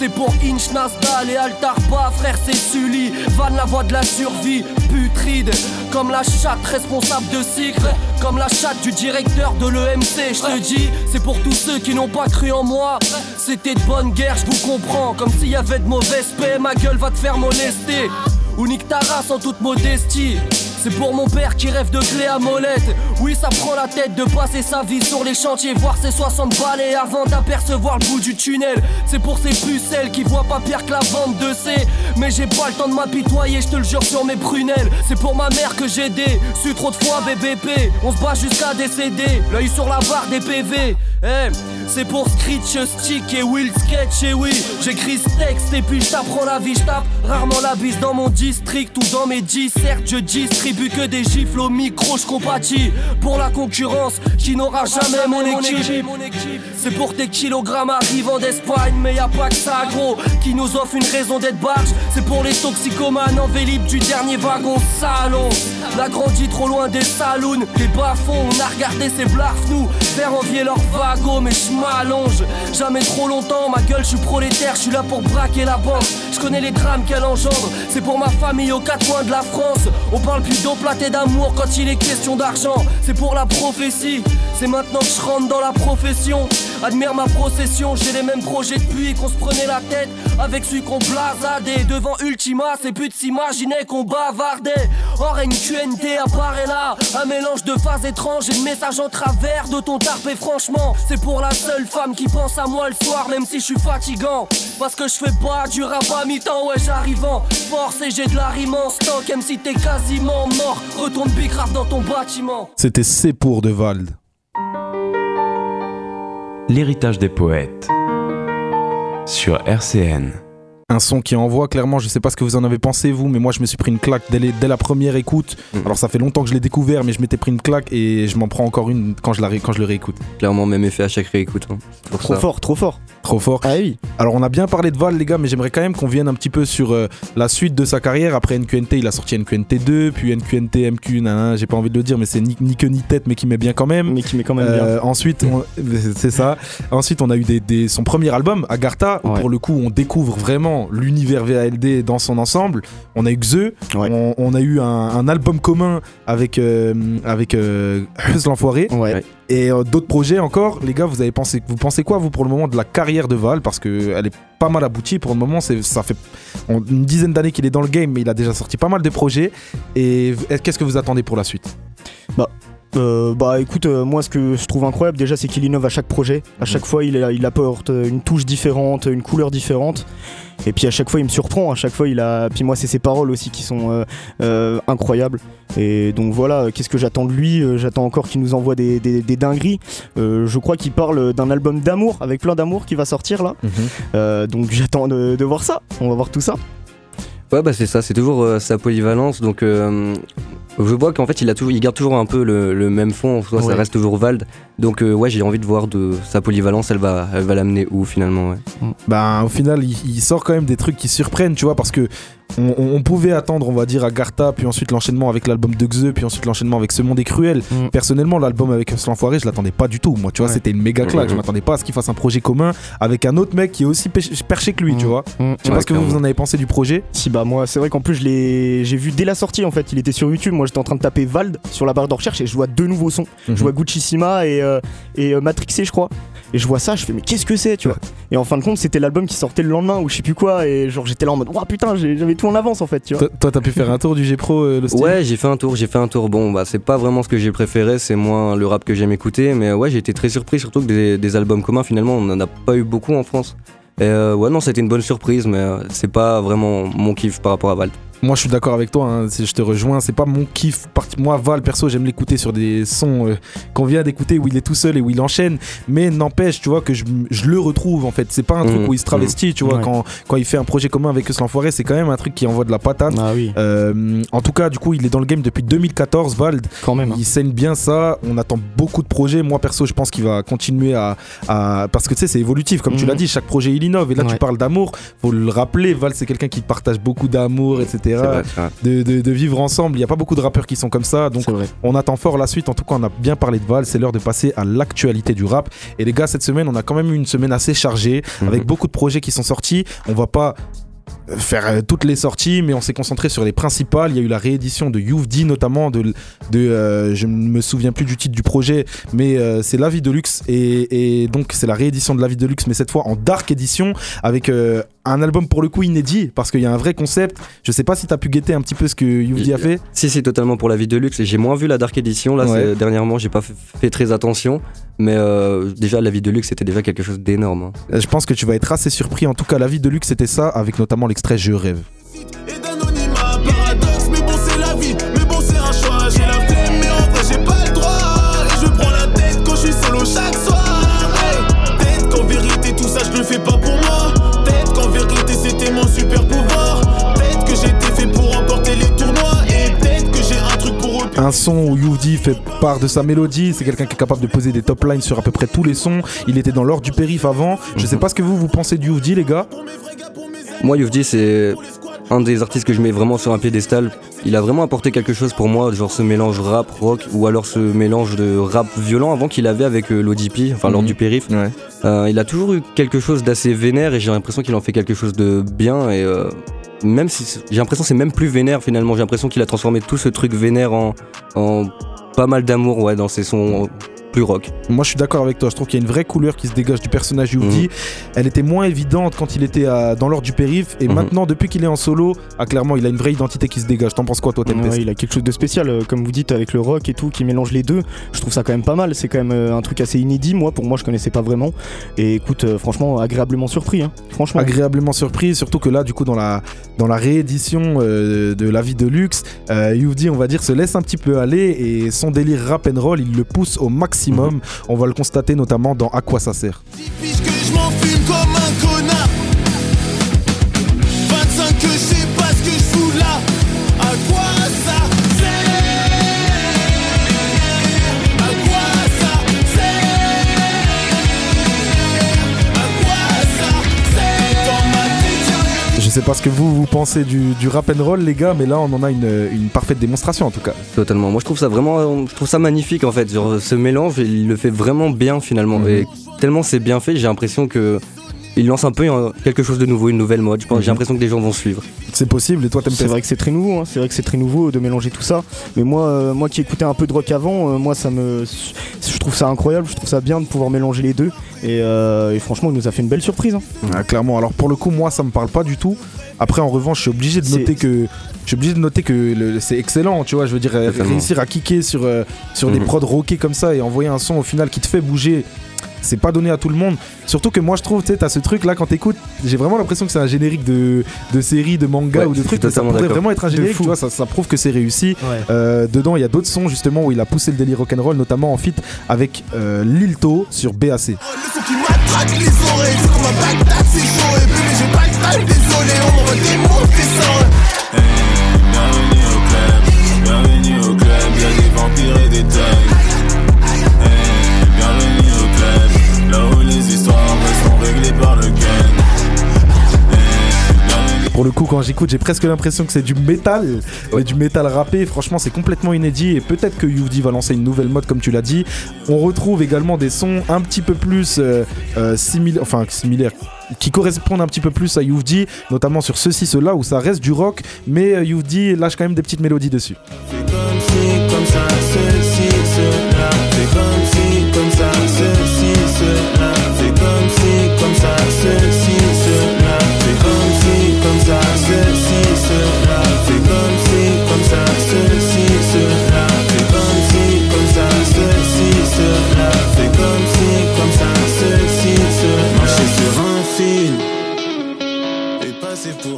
c'est pour Inch, Nasdal et Altarpa Frère c'est Sully, Van la voix de la survie. Putride, comme la chatte responsable de cycle Comme la chatte du directeur de l'EMC Je te dis, c'est pour tous ceux qui n'ont pas cru en moi. C'était de bonne guerre, je vous comprends. Comme s'il y avait de mauvaises paix, ma gueule va te faire molester. Ou nique ta race en toute modestie. C'est pour mon père qui rêve de clé à molette. Oui, ça prend la tête de passer sa vie sur les chantiers, voir ses 60 balais avant d'apercevoir le bout du tunnel. C'est pour ces pucelles qui voient pas pire que la vente de C. Mais j'ai pas le temps de m'apitoyer, je te le jure sur mes prunelles. C'est pour ma mère que j'ai des su trop de fois BBP. On se bat jusqu'à décéder, l'œil sur la barre des PV. Eh, c'est pour Screech Stick et Will Sketch, et oui, j'écris ce texte et puis je t'apprends la vie, je tape rarement la bise dans mon district ou dans mes dissertes. Je distribue que des gifles au micro, je compatis pour la concurrence qui n'aura jamais mon équipe. C'est pour tes kilogrammes arrivant d'Espagne, mais y a pas que ça, gros, qui nous offre une raison d'être barge. C'est pour les toxicomanes en vélib du dernier wagon salon. On a grandi trop loin des saloons, des bas-fonds, on a regardé ces blarfs nous faire envier leur mais je m'allonge. Jamais trop longtemps, ma gueule, je suis prolétaire, je suis là pour braquer la banque. Je connais les drames qu'elle engendre, c'est pour ma famille aux quatre coins de la France. On parle plus d'eau platée d'amour quand il est question d'argent, c'est pour la prophétie. C'est maintenant que je rentre dans la profession. Admire ma procession, j'ai les mêmes projets depuis qu'on se prenait la tête avec celui qu'on blasadait. Devant Ultima, ces putes s'imaginaient qu'on bavardait. Or, NQNT apparaît là, un mélange de phases étranges et de messages en travers de ton tarp. Et franchement, c'est pour la seule femme qui pense à moi le soir, même si je suis fatigant. Parce que je fais pas du rap à mi-temps, ouais, j'arrive en force et j'ai de la rime en stock. Même si t'es quasiment mort, retourne big dans ton bâtiment. C'était C pour de Vald. L'héritage des poètes sur RCN. Un son qui envoie clairement, je sais pas ce que vous en avez pensé vous, mais moi je me suis pris une claque dès, les- dès la première écoute. Mhm. Alors ça fait longtemps que je l'ai découvert, mais je m'étais pris une claque et je m'en prends encore une quand je, la ré- quand je le réécoute. Clairement, même effet à chaque réécoute. hein. Trop ça. fort, trop fort. Trop fort. Ah oui. Alors on a bien parlé de Val les gars, mais j'aimerais quand même qu'on vienne un petit peu sur euh, la suite de sa carrière. Après NQNT, il a sorti NQNT 2, puis NQNT MQ, j'ai pas envie de le dire, mais c'est ni, ni queue ni tête, mais qui met bien quand même. Mais qui met quand même Euh, bien. ensuite, on- c'est ça. Ensuite, on a eu des, des- son premier album, Agartha, où Ouais. pour le coup, on découvre vraiment l'univers VALD dans son ensemble. On a eu Xe, Ouais. on, on a eu un, un album commun avec, euh, avec euh, l'Enfoiré. Ouais. Et euh, d'autres projets encore, les gars, vous avez pensé, vous pensez quoi vous pour le moment de la carrière de Val? Parce que elle est pas mal aboutie pour le moment. C'est, ça fait une dizaine d'années qu'il est dans le game, mais il a déjà sorti pas mal de projets. Et qu'est-ce que vous attendez pour la suite? Euh, bah écoute, euh, moi ce que je trouve incroyable déjà c'est qu'il innove à chaque projet. À chaque fois il, il apporte euh, une touche différente, une couleur différente. Et puis à chaque fois il me surprend, à chaque fois il a... Puis moi c'est ses paroles aussi qui sont euh, incroyables. Et donc voilà, qu'est-ce que j'attends de lui? J'attends encore qu'il nous envoie des, des- des dingueries. Je crois qu'il parle d'un album d'amour, avec plein d'amour qui va sortir là. Euh, donc j'attends de, de voir ça, on va voir tout ça. Ouais, bah c'est ça, c'est toujours euh, sa polyvalence. Donc, euh, je vois qu'en fait, il, a toujours, il garde toujours un peu le, le même fond. En soi, Ouais. Ça reste toujours Vald. Donc, euh, ouais, j'ai envie de voir de sa polyvalence, elle va, elle va l'amener où finalement. Ouais. Ben, au final, il, il sort quand même des trucs qui surprennent, tu vois, parce que on, pouvait attendre, on va dire, Agartha, puis ensuite l'enchaînement avec l'album de Xe, puis ensuite l'enchaînement avec Ce Monde est cruel. Mm. Personnellement, l'album avec Hustle Enfoiré, je l'attendais pas du tout. Moi, tu vois, Ouais. c'était une méga claque. Je Mhm. m'attendais pas à ce qu'il fasse un projet commun avec un autre mec qui est aussi perché que lui, tu Mm. vois. Mm. Je sais pas Ouais, ce que vous, en avez pensé du projet. Si bah moi c'est vrai qu'en plus je l'ai j'ai vu dès la sortie en fait il était sur YouTube moi j'étais en train de taper Vald sur la barre de recherche et je vois deux nouveaux sons Mhm. je vois Gucci Sima et, euh, et euh, Matrixé je crois et je vois ça je fais mais qu'est-ce que c'est tu vois et en fin de compte c'était l'album qui sortait le lendemain ou je sais plus quoi et genre j'étais là en mode oh putain j'avais tout en avance en fait tu vois Toi, toi, t'as pu faire un tour du G Pro, euh, le style Ouais, j'ai fait un tour, j'ai fait un tour. Bon, bah, c'est pas vraiment ce que j'ai préféré, c'est moins le rap que j'aime écouter. Mais ouais, j'ai été très surpris, surtout que des, des albums communs, finalement, on en a pas eu beaucoup en France. Et euh, ouais, non, c'était une bonne surprise, mais euh, c'est pas vraiment mon kiff par rapport à Vald. Moi, je suis d'accord avec toi. hein, si je te rejoins. C'est pas mon kiff. Moi, Val, perso, j'aime l'écouter sur des sons euh, qu'on vient d'écouter où il est tout seul et où il enchaîne. Mais n'empêche, tu vois, que je, je le retrouve en fait. C'est pas un truc Mhm, où il se travestit, tu vois. Ouais. Quand, quand il fait un projet commun avec Eus l'Enfoiré, c'est quand même un truc qui envoie de la patate. ah oui Euh, en tout cas, du coup, il est dans le game depuis 2014, Vald. quand même hein. Il saigne bien ça. On attend beaucoup de projets. Moi, perso, je pense qu'il va continuer à. à- Parce que tu sais, c'est évolutif. Comme tu l'as dit, chaque projet il innove. Et là, tu parles d'amour. Faut le rappeler, Val, c'est quelqu'un qui partage beaucoup d'amour, etc. Vrai. De, de- de vivre ensemble. Il n'y a pas beaucoup de rappeurs qui sont comme ça. Donc, on attend fort la suite. En tout cas, on a bien parlé de Val. C'est l'heure de passer à l'actualité du rap. Et les gars, cette semaine, on a quand même eu une semaine assez chargée Mhm. avec beaucoup de projets qui sont sortis. On va pas euh, faire euh, toutes les sorties, mais on s'est concentré sur les principales. Il y a eu la réédition de Youvdi, notamment de, de euh, je ne me souviens plus du titre du projet, mais euh, c'est La Vie de Luxe et, et donc c'est la réédition de La Vie de Luxe, mais cette fois en dark édition avec euh, un album pour le coup inédit parce qu'il y a un vrai concept. Je sais pas si tu as pu guetter un petit peu ce que Youvdi a fait. Si, si, totalement pour la vie de luxe. Et J'ai moins vu la Dark Edition, là, Ouais. dernièrement, j'ai pas fait, fait très attention. Mais euh, déjà, la vie de luxe, c'était déjà quelque chose d'énorme. hein. Euh, Je pense que tu vas être assez surpris. En tout cas, La Vie de Luxe, c'était ça, avec notamment l'extrait Je rêve. et Un son où Youvdi fait part de sa mélodie. C'est quelqu'un qui est capable de poser des top lines sur à peu près tous les sons. Il était dans l'ordre du périph avant. Je sais pas ce que vous, vous pensez de Youvdi, les gars. Moi, Youvdi, c'est un des artistes que je mets vraiment sur un piédestal. Il a vraiment apporté quelque chose pour moi, genre ce mélange rap, rock, ou alors ce mélange de rap violent avant qu'il avait avec euh, l'ODP, enfin lors Mhm. du périph. Ouais. Euh, il a toujours eu quelque chose d'assez vénère et j'ai l'impression qu'il en fait quelque chose de bien et euh, même si j'ai l'impression c'est même plus vénère finalement. J'ai l'impression qu'il a transformé tout ce truc vénère en, en pas mal d'amour ouais dans ses sons plus rock. Moi, je suis d'accord avec toi. Je trouve qu'il y a une vraie couleur qui se dégage du personnage Youvdi. Elle était moins évidente quand il était à- dans l'ordre du périph. Et Mhm. maintenant, depuis qu'il est en solo, ah, clairement, il a une vraie identité qui se dégage. T'en penses quoi, toi, Tempest Ouais, il a quelque chose de spécial, euh, comme vous dites, avec le rock et tout, qui mélange les deux. Je trouve ça quand même pas mal. C'est quand même euh, un truc assez inédit. Moi, pour moi, je connaissais pas vraiment. Et écoute, euh, franchement, agréablement surpris. hein. Franchement. agréablement surpris, surtout que là, du coup, dans la, dans la réédition euh, de La Vie de Luxe, euh, Youvdi, on va dire, se laisse un petit peu aller et son délire rap and roll, il le pousse au maximum. On va le constater notamment dans À quoi ça sert. Sais pas ce que vous, vous pensez du, du rap and roll, les gars, mais là, on en a une, une parfaite démonstration en tout cas. Totalement. Moi, je trouve ça vraiment, je trouve ça magnifique en fait. Genre, ce mélange, il le fait vraiment bien finalement. Mhm. Et tellement c'est bien fait, j'ai l'impression que il lance un peu euh, quelque chose de nouveau, une nouvelle mode. Je pense- J'ai Mhm. l'impression que les gens vont suivre. C'est possible, et toi, t'aimes C'est vrai que c'est très nouveau, hein. c'est vrai que c'est très nouveau de mélanger tout ça. Mais moi, euh, moi qui écoutais un peu de rock avant, euh, moi ça me, je trouve ça incroyable, je trouve ça bien de pouvoir mélanger les deux. Et, euh, et franchement, il nous a fait une belle surprise. hein. Ah, clairement. Alors pour le coup, moi, ça me parle pas du tout. Après, en revanche, je suis obligé de noter que je suis obligé de noter que c'est excellent. Tu vois, je veux dire, euh, réussir à kicker sur euh, sur des Mhm. prods rockés comme ça et envoyer un son au final qui te fait bouger. C'est pas donné à tout le monde. Surtout que moi, je trouve, tu sais, t'as ce truc là quand t'écoutes, j'ai vraiment l'impression que c'est un générique de, de série, de manga Ouais, ou de trucs. mais Ça pourrait vraiment être un générique. Tu vois, ça, ça prouve que c'est réussi. Ouais. Euh, dedans, il y a d'autres sons justement où il a poussé le délire rock'n'roll, notamment en feat avec euh, Lilto sur BAC. Le son qui m'attraque les oreilles, c'est comme un Bagdad, c'est chaud. Et bébé, j'ai pas le time, désolé, on m'en démonte tes sangs. Bienvenue au club, bienvenue au club, y'a des vampires et des thugs. Par le bienvenue Pour le coup, quand j'écoute, j'ai presque l'impression que c'est du métal, du métal rappé. Franchement, c'est complètement inédit et peut-être que Youvdi va lancer une nouvelle mode, comme tu l'as dit. On retrouve également des sons un petit peu plus euh, euh, similaires, enfin similaires, qui correspondent un petit peu plus à Youvdi, notamment sur ceci, cela, où ça reste du rock, mais euh, Youvdi lâche quand même des petites mélodies dessus. Fais comme si, comme ça, ceci,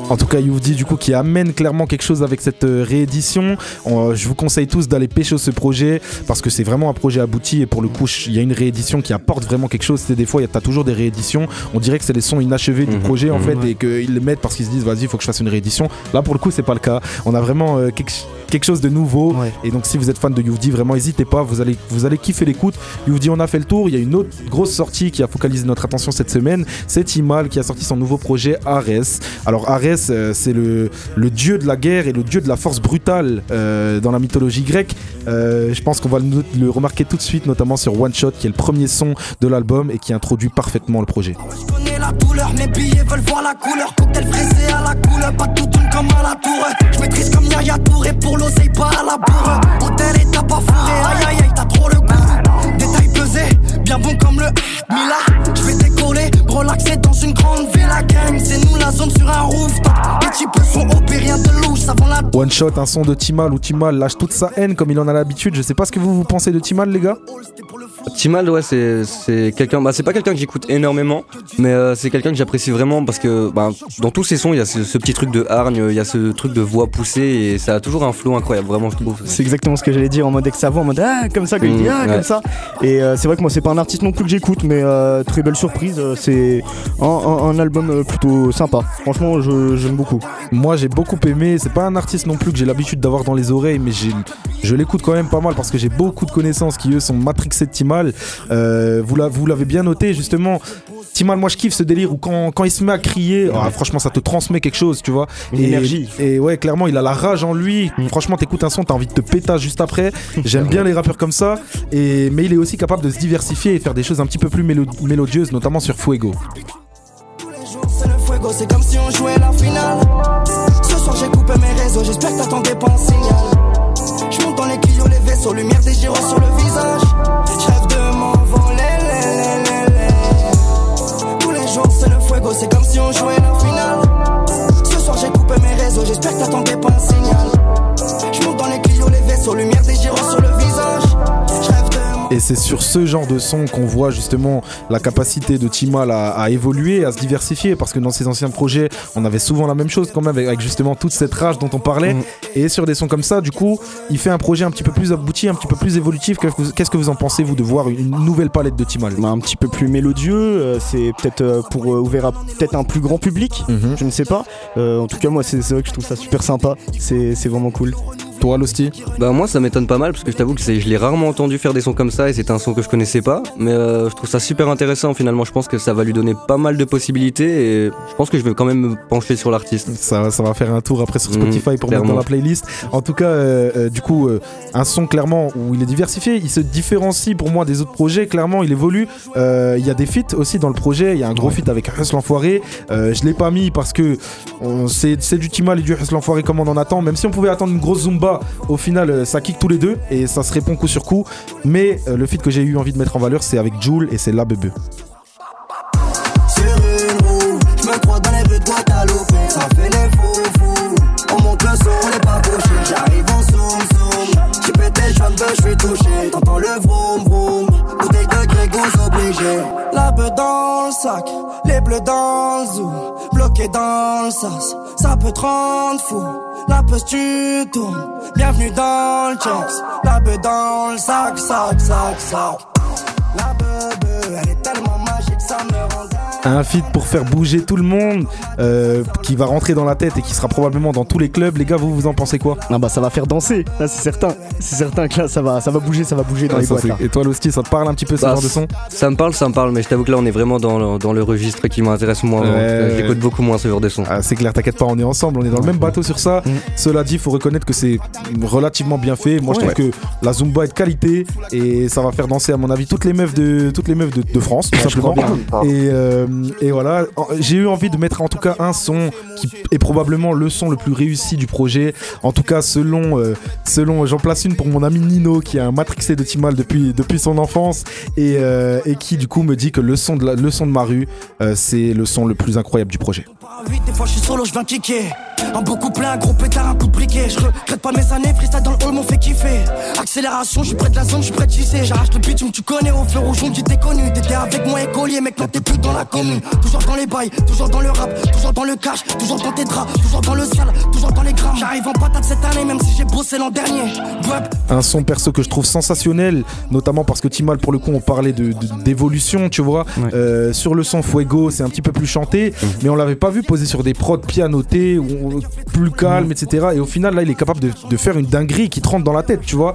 En tout cas, Youvdi, du coup, qui amène clairement quelque chose avec cette euh, réédition. On- je vous conseille tous d'aller pêcher ce projet parce que c'est vraiment un projet abouti et pour le coup, il y a une réédition qui apporte vraiment quelque chose. C'est des fois, il y a- t'as toujours des rééditions. On dirait que c'est les sons inachevés du Mhm, projet en mhm. fait et qu'ils le mettent parce qu'ils se disent, vas-y, il faut que je fasse une réédition. Là, pour le coup, c'est pas le cas. On a vraiment euh, quelque, quelque chose de nouveau. Ouais. Et donc, si vous êtes fan de Youvdi, vraiment, n'hésitez pas. Vous allez, vous allez kiffer l'écoute. Youvdi, on a fait le tour. Il y a une autre grosse sortie qui a focalisé notre attention cette semaine. C'est Imal qui a sorti son nouveau projet Ares. Alors Arès, euh, c'est le, dieu de la guerre et le dieu de la force brutale euh, dans la mythologie grecque. Euh, je pense qu'on va le, remarquer tout de suite, notamment sur One Shot, qui est le premier son de l'album et qui introduit parfaitement le projet. Bien bon comme le Mila. Je vais décoller, relaxer dans une grande c'est nous la zone sur un rooftop. Les types sont OP, rien de louche, ça vend la One Shot, un son de Timal où Timal lâche toute sa haine comme il en a l'habitude. Je sais pas ce que vous, vous pensez de Timal, les gars Timal, ouais, c'est c'est quelqu'un. Bah, c'est pas quelqu'un que j'écoute énormément, mais euh, c'est quelqu'un que j'apprécie vraiment parce que bah, dans tous ses sons, il y a ce, ce petit truc de hargne, il y a ce truc de voix poussée et ça a toujours un flow incroyable, vraiment, je trouve. C'est exactement ce que j'allais dire en mode ex-savant, en mode ah comme ça, dit Mmh, ah ouais. comme ça. Et euh, c'est vrai que moi c'est pas un artiste non plus que j'écoute, mais euh, très belle surprise. euh, c'est un, un- un album plutôt sympa. Franchement, je- j'aime beaucoup. Moi j'ai beaucoup aimé, c'est pas un artiste non plus que j'ai l'habitude d'avoir dans les oreilles, mais j'ai, je l'écoute quand même pas mal parce que j'ai beaucoup de connaissances qui eux sont matrixés de Timal. Euh, vous, la- vous l'avez bien noté justement. Timal, moi je kiffe ce délire où quand, quand il se met à crier, ah, franchement ça te transmet quelque chose, tu vois. Une et, énergie. Et ouais, clairement il a la rage en lui. Mm. Franchement t'écoutes un son, t'as envie de te péter juste après. J'aime bien les rappeurs comme ça. Et, mais il est aussi capable de se diversifier et faire des choses un petit peu plus mélo- mélodieuses, notamment sur Fuego. Tous les jours c'est le fuego, c'est comme si on jouait la finale. Ce soir j'ai coupé mes réseaux, j'espère que t'attendais pas un signal. Je monte dans les les vaisseaux, lumière des gyros sur le visage. C'est le fuego, c'est comme si on jouait la finale. Ce soir j'ai coupé mes réseaux, j'espère que t'attendais pas un signal. Je dans les Clio, les vaisseaux, lumière des gyros sur le visage. Je rêve Et c'est sur ce genre de son qu'on voit justement la capacité de Timal à, à évoluer, à se diversifier, parce que dans ses anciens projets, on avait souvent la même chose quand même, avec, justement toute cette rage dont on parlait. Mm. Et sur des sons comme ça, du coup, il fait un projet un petit peu plus abouti, un petit peu plus évolutif. Qu'est-ce que vous- en pensez, vous, de voir une nouvelle palette de Timal? Bah, un petit peu plus mélodieux, euh, c'est peut-être euh, pour euh, ouvrir à peut-être un plus grand public, Mhm. je ne sais pas. Euh, en tout cas, moi c'est vrai que je trouve ça super sympa, c'est vraiment cool. Toi, Losti Bah moi ça m'étonne pas mal parce que je t'avoue que je l'ai rarement entendu faire des sons comme ça et c'est un son que je connaissais pas mais euh, je trouve ça super intéressant finalement je pense que ça va lui donner pas mal de possibilités et je pense que je vais quand même me pencher sur l'artiste. Ça, ça va faire un tour après sur Mhm, Spotify pour mettre dans la playlist. En tout cas, euh, euh, du coup, un son clairement où il est diversifié, il se différencie pour moi des autres projets. Clairement, il évolue. Il y a des feats aussi dans le projet. Il y a un gros feat avec Hustle l'Enfoiré. Euh, je l'ai pas mis parce que c'est du Timal et du Hustle l'Enfoiré comme on en attend. Même si on pouvait attendre une grosse Zumba, au final, euh, ça kick tous les deux et ça se répond coup sur coup. Mais euh, le feat que j'ai eu envie de mettre en valeur, c'est avec Joule et c'est La Bebe. Je suis touché. T'entends le vroom vroom. Bouteille de Grégousse obligé. La beuh dans le sac, les bleus dans le zoo. Bloqué dans le sas, ça peut te rendre fou. La peur tu tournes. Bienvenue dans le checks. La beuh dans le sac, sac, sac, sac. La beuh, beuh, elle est tellement magique, ça me rend dingue. un feat pour faire bouger tout le monde, euh, qui va rentrer dans la tête et qui sera probablement dans tous les clubs. Les gars, vous vous en pensez quoi? Ah bah ça va faire danser, là c'est certain. C'est certain que là ça va, ça va bouger, ça va bouger dans Ah, les boîtes là. Et toi, Losti, ça te parle un petit peu ce Bah, genre de son? Ça me parle, ça me parle, mais je t'avoue que là on est vraiment dans le, dans le registre qui m'intéresse moins. Euh. J'écoute beaucoup moins ce genre de son. Ah, c'est clair, t'inquiète pas, on est ensemble, on est dans le même bateau sur ça. Mm. Cela dit, faut reconnaître que c'est relativement bien fait. Moi, je Ouais. trouve que la Zumba est de qualité et ça va faire danser, à mon avis, toutes les meufs de, toutes les meufs de, de France, tout simplement. Et, euh, et voilà, j'ai eu envie de mettre en tout cas un son qui est probablement le son le plus réussi du projet. En tout cas, selon, euh, selon j'en place une pour mon ami Nino qui est un matrixé de Timal depuis, depuis son enfance et, euh, et qui du coup me dit que le son de, la- le son de ma rue, c'est le son le plus incroyable du projet. À 8, des fois je suis solo, je viens kicker. Un beaucoup plein, gros pétard, un coup de briquet. Je regrette pas mes années, freestyle dans le hall m'ont fait kiffer. Accélération, je suis près de la zone, je suis près de tisser. J'arrache le bitume, tu connais au feu rouge, on dit t'es connu. T'étais avec moi écolier, mec, non t'es plus dans la commune. Toujours dans les bails, toujours dans le rap, toujours dans le cash, toujours dans tes draps, toujours dans le sale, toujours dans les grammes. J'arrive en patate cette année, même si j'ai bossé l'an dernier. Web, un son perso que je trouve sensationnel, notamment parce que Timal, pour le coup, on parlait de- de- d'évolution, tu vois. Euh, sur le son Fuego, c'est un petit peu plus chanté, mais on l'avait pas vu poser sur des prods pianotés, ou- ou plus calme, etc. Et au final, là, il est capable de, de faire une dinguerie qui te rentre dans la tête, tu vois.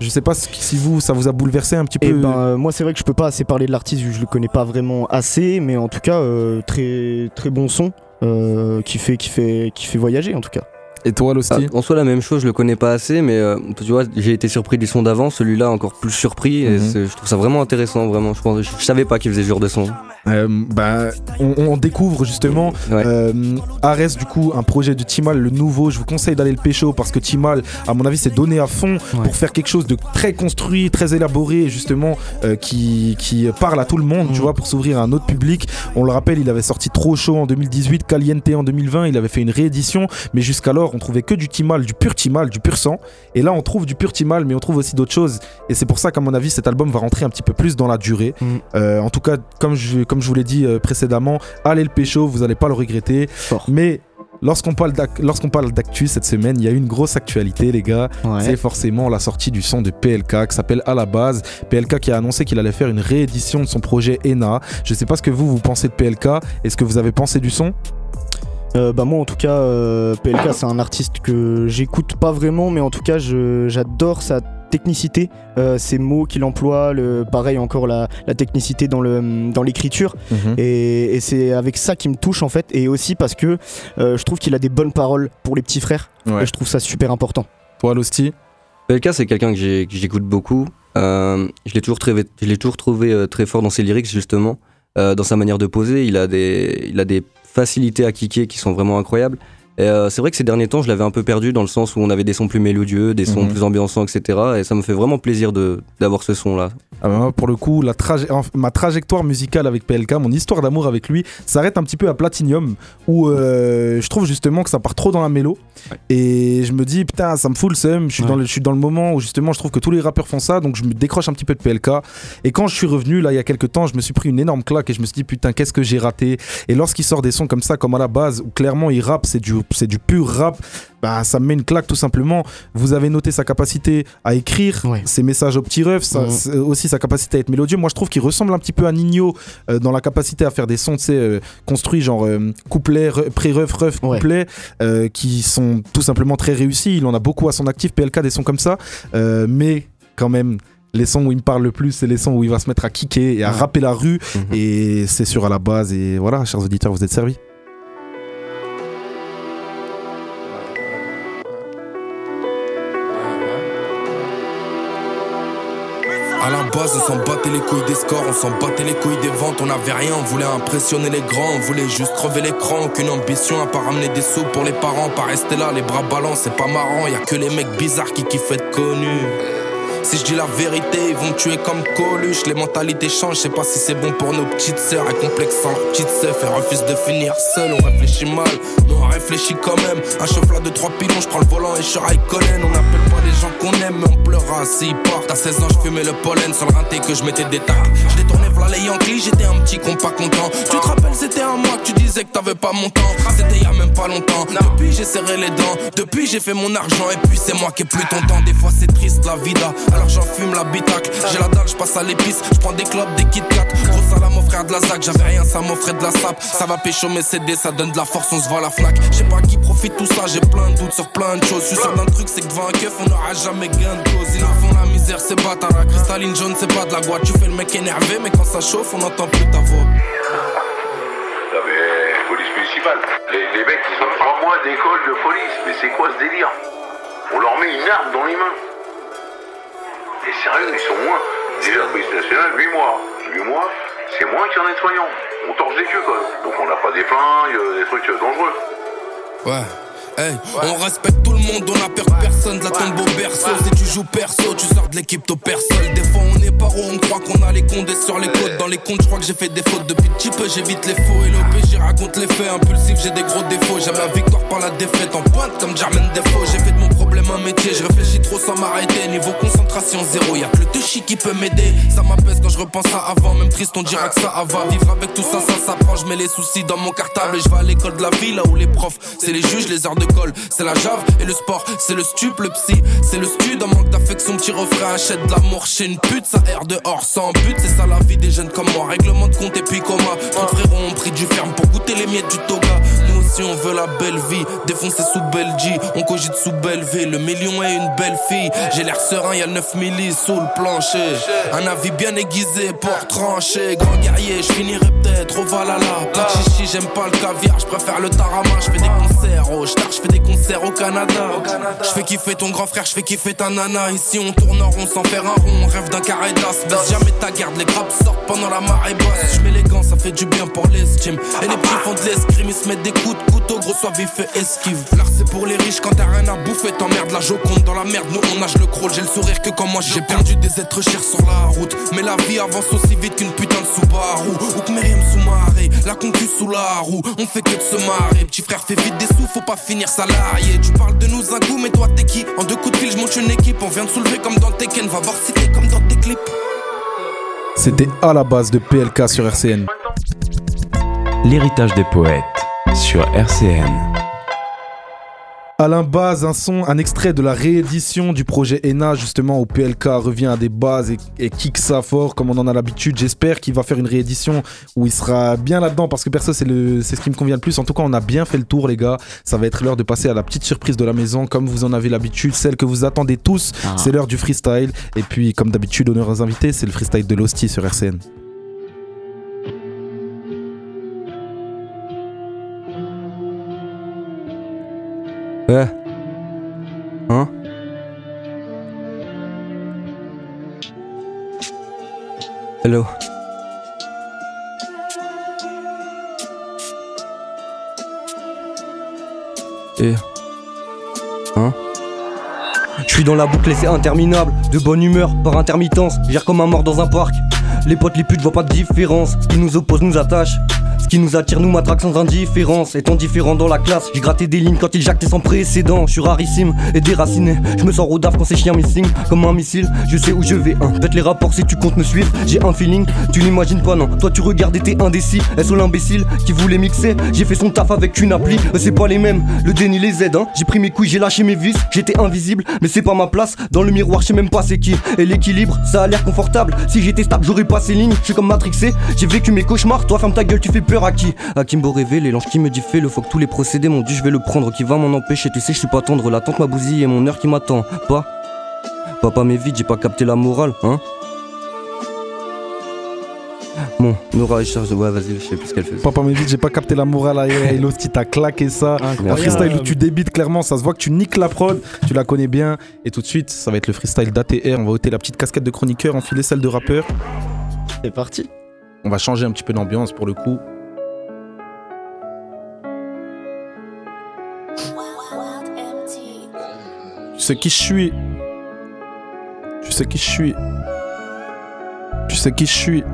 Je sais pas si vous, ça vous a bouleversé un petit peu. Et ben euh, moi c'est vrai que je peux pas assez parler de l'artiste vu que je le connais pas vraiment assez, mais en tout cas euh, très très bon son euh, qui fait qui fait qui fait voyager en tout cas. Et toi, Losti En soi, la même chose, je le connais pas assez, mais euh, tu vois, j'ai été surpris du son d'avant, celui-là encore plus surpris, et Mhm. c'est- je trouve ça vraiment intéressant, vraiment. Je, pense, je, je savais pas qu'il faisait ce genre de son. Euh, bah, on, on découvre justement euh, Ares du coup un projet de Timal le nouveau. Je vous conseille d'aller le pécho parce que Timal à mon avis s'est donné à fond pour faire quelque chose de très construit très élaboré justement euh, qui, qui parle à tout le monde tu vois pour s'ouvrir à un autre public. On le rappelle il avait sorti Trop Chaud en 2018 Caliente en 2020 il avait fait une réédition. Mais jusqu'alors on trouvait que du Timal du pur Timal du pur sang. Et là on trouve du pur Timal mais on trouve aussi d'autres choses. Et c'est pour ça qu'à mon avis cet album va rentrer un petit peu plus dans la durée. Euh, en tout cas, comme je, comme je vous l'ai dit euh, précédemment, allez le pécho, vous n'allez pas le regretter. Mais lorsqu'on parle d'ac- lorsqu'on parle d'actu cette semaine, il y a une grosse actualité, les gars. C'est forcément la sortie du son de PLK qui s'appelle À la base. PLK qui a annoncé qu'il allait faire une réédition de son projet ENA. Je sais pas ce que vous, vous pensez de PLK. Est-ce que vous avez pensé du son? Euh, bah moi en tout cas euh, PLK c'est un artiste que j'écoute pas vraiment mais en tout cas j'adore sa technicité, euh, ces mots qu'il emploie, le, pareil encore la, la technicité dans le dans l'écriture Mhm. et, et c'est avec ça qui me touche en fait et aussi parce que euh, je trouve qu'il a des bonnes paroles pour les petits frères Ouais. et je trouve ça super important. Toi Losti PLK, c'est quelqu'un que j'écoute beaucoup. Euh, je l'ai toujours, trouvé- je l'ai toujours trouvé euh, très fort dans ses lyrics, justement. Euh, dans sa manière de poser, il a des, il a des facilités à kicker qui sont vraiment incroyables. Et euh, c'est vrai que ces derniers temps, je l'avais un peu perdu dans le sens où on avait des sons plus mélodieux, des sons Mhm. plus ambiançants, etc. Et ça me fait vraiment plaisir de, d'avoir ce son-là. Ah moi, pour le coup, la traje- en- ma trajectoire musicale avec PLK, mon histoire d'amour avec lui, s'arrête un petit peu à Platinum, où euh, je trouve justement que ça part trop dans la mélo. Et je me dis, putain, ça me fout le seum. Je suis, dans le, je suis dans le moment où justement je trouve que tous les rappeurs font ça, donc je me décroche un petit peu de PLK. Et quand je suis revenu, là, il y a quelques temps, je me suis pris une énorme claque et je me suis dit, putain, qu'est-ce que j'ai raté? Et lorsqu'il sort des sons comme ça, comme à la base, où clairement il rappe, c'est du c'est du pur rap. Bah, ça me met une claque tout simplement. Vous avez noté sa capacité à écrire, ses messages au petit ref, c'est aussi sa capacité à être mélodieux. Moi, je trouve qu'il ressemble un petit peu à Nino euh, dans la capacité à faire des sons tu sais, euh, construits, genre euh, couplet, re- pré-ref, ref, couplet, euh, qui sont tout simplement très réussis. Il en a beaucoup à son actif, PLK, des sons comme ça. Mais quand même. Les sons où il me parle le plus, c'est les sons où il va se mettre à kicker et à Ouais. rapper la rue. Mhm. Et c'est sûr à la base. Et voilà, chers auditeurs, vous êtes servis. À la base, on s'en battait les couilles des scores, on s'en battait les couilles des ventes, on avait rien, on voulait impressionner les grands, on voulait juste crever l'écran, qu'une ambition à pas ramener des sous pour les parents, pas rester là, les bras ballants, c'est pas marrant, y a que les mecs bizarres qui kiffent être connus. Si je dis la vérité, ils vont me tuer comme Coluche. Les mentalités changent, je sais pas si c'est bon pour nos petites sœurs. Et complexe sans petite sœur, et refuse de finir seul. On réfléchit mal, mais on réfléchit quand même. Un chauffeur de trois pilons, je prends le volant et je suis Raikkonen. On n'appelle pas les gens qu'on aime, mais on pleura s'ils partent. À 16 ans, je fumais le pollen sur le rinté que je mettais des tacs. Je détournais v'là les Yankees, j'étais un petit con pas content. Tu te rappelles, c'était un mois que tu disais que t'avais pas mon temps. C'était y a même pas longtemps. Depuis, j'ai serré les dents. Depuis, j'ai fait mon argent. Et puis, c'est moi qui ai plus ton temps. Des fois, c'est triste la vida. Alors, j'en fume la bitacle. J'ai la dalle, je passe à l'épice. Je prends des clopes, des Kit Kat. Gros salam frère de la ZAC. J'avais rien, ça m'offrait de la sape. Ça va pécho mes CD, ça donne de la force, on se voit la Fnac. Je sais pas qui profite tout ça. J'ai plein de doutes sur plein de choses. Je suis sûr d'un truc, c'est que devant un keuf, on n'aura jamais gain de cause. Ils font la misère, c'est bâtard. La cristalline jaune, c'est pas de la boîte. Tu fais le mec énervé, mais quand ça chauffe, on n'entend plus ta voix. Police municipale. Les, les mecs, ils ont trois mois d'école de police. Mais c'est quoi ce délire? On leur met une arme dans les mains. Et sérieux, ils sont moins. Déjà, la police nationale, 8 mois. 8 mois, c'est moins qu'un nettoyant. On torche des queues quand même. Donc on n'a pas des flingues, euh, des trucs euh, dangereux. Ouais. On respecte tout le monde, on a peur de personne, la tombe au berceau. Si tu joues perso, tu sors de l'équipe au perso. Des fois on est paro, on croit qu'on a les condés sur les côtes. Dans les comptes, je crois que j'ai fait des fautes depuis petit peu, j'évite les faux et le PJ raconte les faits. Impulsif, j'ai des gros défauts. J'aime la victoire par la défaite en pointe comme Jermaine Defoe. J'ai fait de mon problème un métier, je réfléchis trop sans m'arrêter. Niveau concentration zéro, y'a que le touchy qui peut m'aider. Ça m'apaise quand je repense à avant, même triste, on dira que ça va. Vivre avec tout ça, ça s'apprend. Je mets les soucis dans mon cartable et je vais à l'école de la ville, là où les profs, c'est les juges, les heures de c'est la jave et le sport, c'est le stup, le psy, c'est le stud. En manque d'affection, petit refrain, achète de l'amour chez une pute, ça erre dehors sans but. C'est ça la vie des jeunes comme moi, règlement de compte et puis coma. Frérots ont pris du ferme pour goûter les miettes du toga. Aussi on veut la belle vie, défoncer sous Belgique, on cogite sous Belleville. Le million est une belle fille, j'ai l'air serein, y'a le 9 milli sous le plancher. Un avis bien aiguisé pour trancher, grand guerrier, je finirai peut-être au Valhalla. Pas de chichi, j'aime pas le caviar, je préfère le tarama. Je fais des concerts au Star, je fais des concerts au Canada. Je fais kiffer ton grand frère, je fais kiffer ta nana. Ici on tourne en rond sans faire un rond, on rêve d'un carré d'as. Jamais ta garde, les grappes sortent pendant la marée basse. Je gants, ça fait du bien pour l'estime. Et les petits font de l'escrime, ils se mettent des coups de couteau, gros soit vif et esquive. L'art c'est pour les riches quand t'as rien à bouffer, t'emmerdes la joconde dans la merde. Nous on nage le crawl, j'ai le sourire que quand moi j'ai perdu des êtres chers sur la route. Mais la vie avance aussi vite qu'une putain de Subaru. Ou que Myriam sous-marée, la concu sous la roue. On fait que de se marrer. Petit frère fait vite des sous, faut pas finir salarié. Tu parles de nous un coup, mais toi t'es qui? En deux coups de fil, je monte une équipe. On vient de soulever comme dans Tekken, va voir si t'es comme dans tes clips. C'était à la base de PLK sur RCN. L'héritage des poètes sur RCN. Alain Baz, un son, un extrait de la réédition du projet ENA, justement, où PLK revient à des bases et, et kick ça fort, comme on en a l'habitude. J'espère qu'il va faire une réédition où il sera bien là-dedans, parce que perso, c'est ce qui me convient le plus. En tout cas, on a bien fait le tour, les gars. Ça va être l'heure de passer à la petite surprise de la maison, comme vous en avez l'habitude, celle que vous attendez tous. Ah. C'est l'heure du freestyle. Et puis, comme d'habitude, honneur aux invités, c'est le freestyle de l'hostie sur RCN. Ouais. Hein? Hello. Et. Hein? Je suis dans la boucle et c'est interminable. De bonne humeur, par intermittence. Gère comme un mort dans un parc. Les potes, les putes voient pas de différence. Ce qui nous oppose nous attache. Ce qui nous attire, nous matraque sans indifférence. Étant différent dans la classe, j'ai gratté des lignes quand il jactait sans précédent. Je suis rarissime et déraciné. Je me sens rodaf quand ces chiens missing. Comme un missile, je sais où je vais. Hein. Pète les rapports si tu comptes me suivre. J'ai un feeling, tu n'imagines pas, non. Toi, tu regardes et t'es indécis. Est-ce l'imbécile qui voulait mixer? J'ai fait son taf avec une appli. C'est pas les mêmes, le déni les aide, hein. J'ai pris mes couilles, j'ai lâché mes vis. J'étais invisible, mais c'est pas ma place. Dans le miroir, je sais même pas c'est qui. Et l'équilibre, ça a l'air confortable. Si j'étais stable, j'aurais pas ces lignes. Je suis comme Matrixé, j'ai vécu mes cauchemars. Toi, ferme ta gueule, tu fais peur à qui À Kimbo révélé, l'ange qui me dit fais le faut que tous les procédés m'ont dit je vais le prendre. Qui va m'en empêcher Tu sais, je suis pas tendre. La tante m'a bousillé et mon heure qui m'attend. Pas Papa m'est vide, j'ai pas capté la morale, hein Bon, Nora est chargée. Ouais, vas-y, je sais plus ce qu'elle fait. Papa me dit j'ai pas capté la morale à Elosti, t'as claqué ça. Un freestyle où tu débites clairement, ça se voit que tu niques la prod, tu la connais bien. Et tout de suite, ça va être le freestyle d'ATR. On va ôter la petite casquette de chroniqueur, enfiler celle de rappeur. C'est parti. On va changer un petit peu d'ambiance pour le coup. Sais qui je suis. Tu sais qui je suis. Tu sais qui je suis.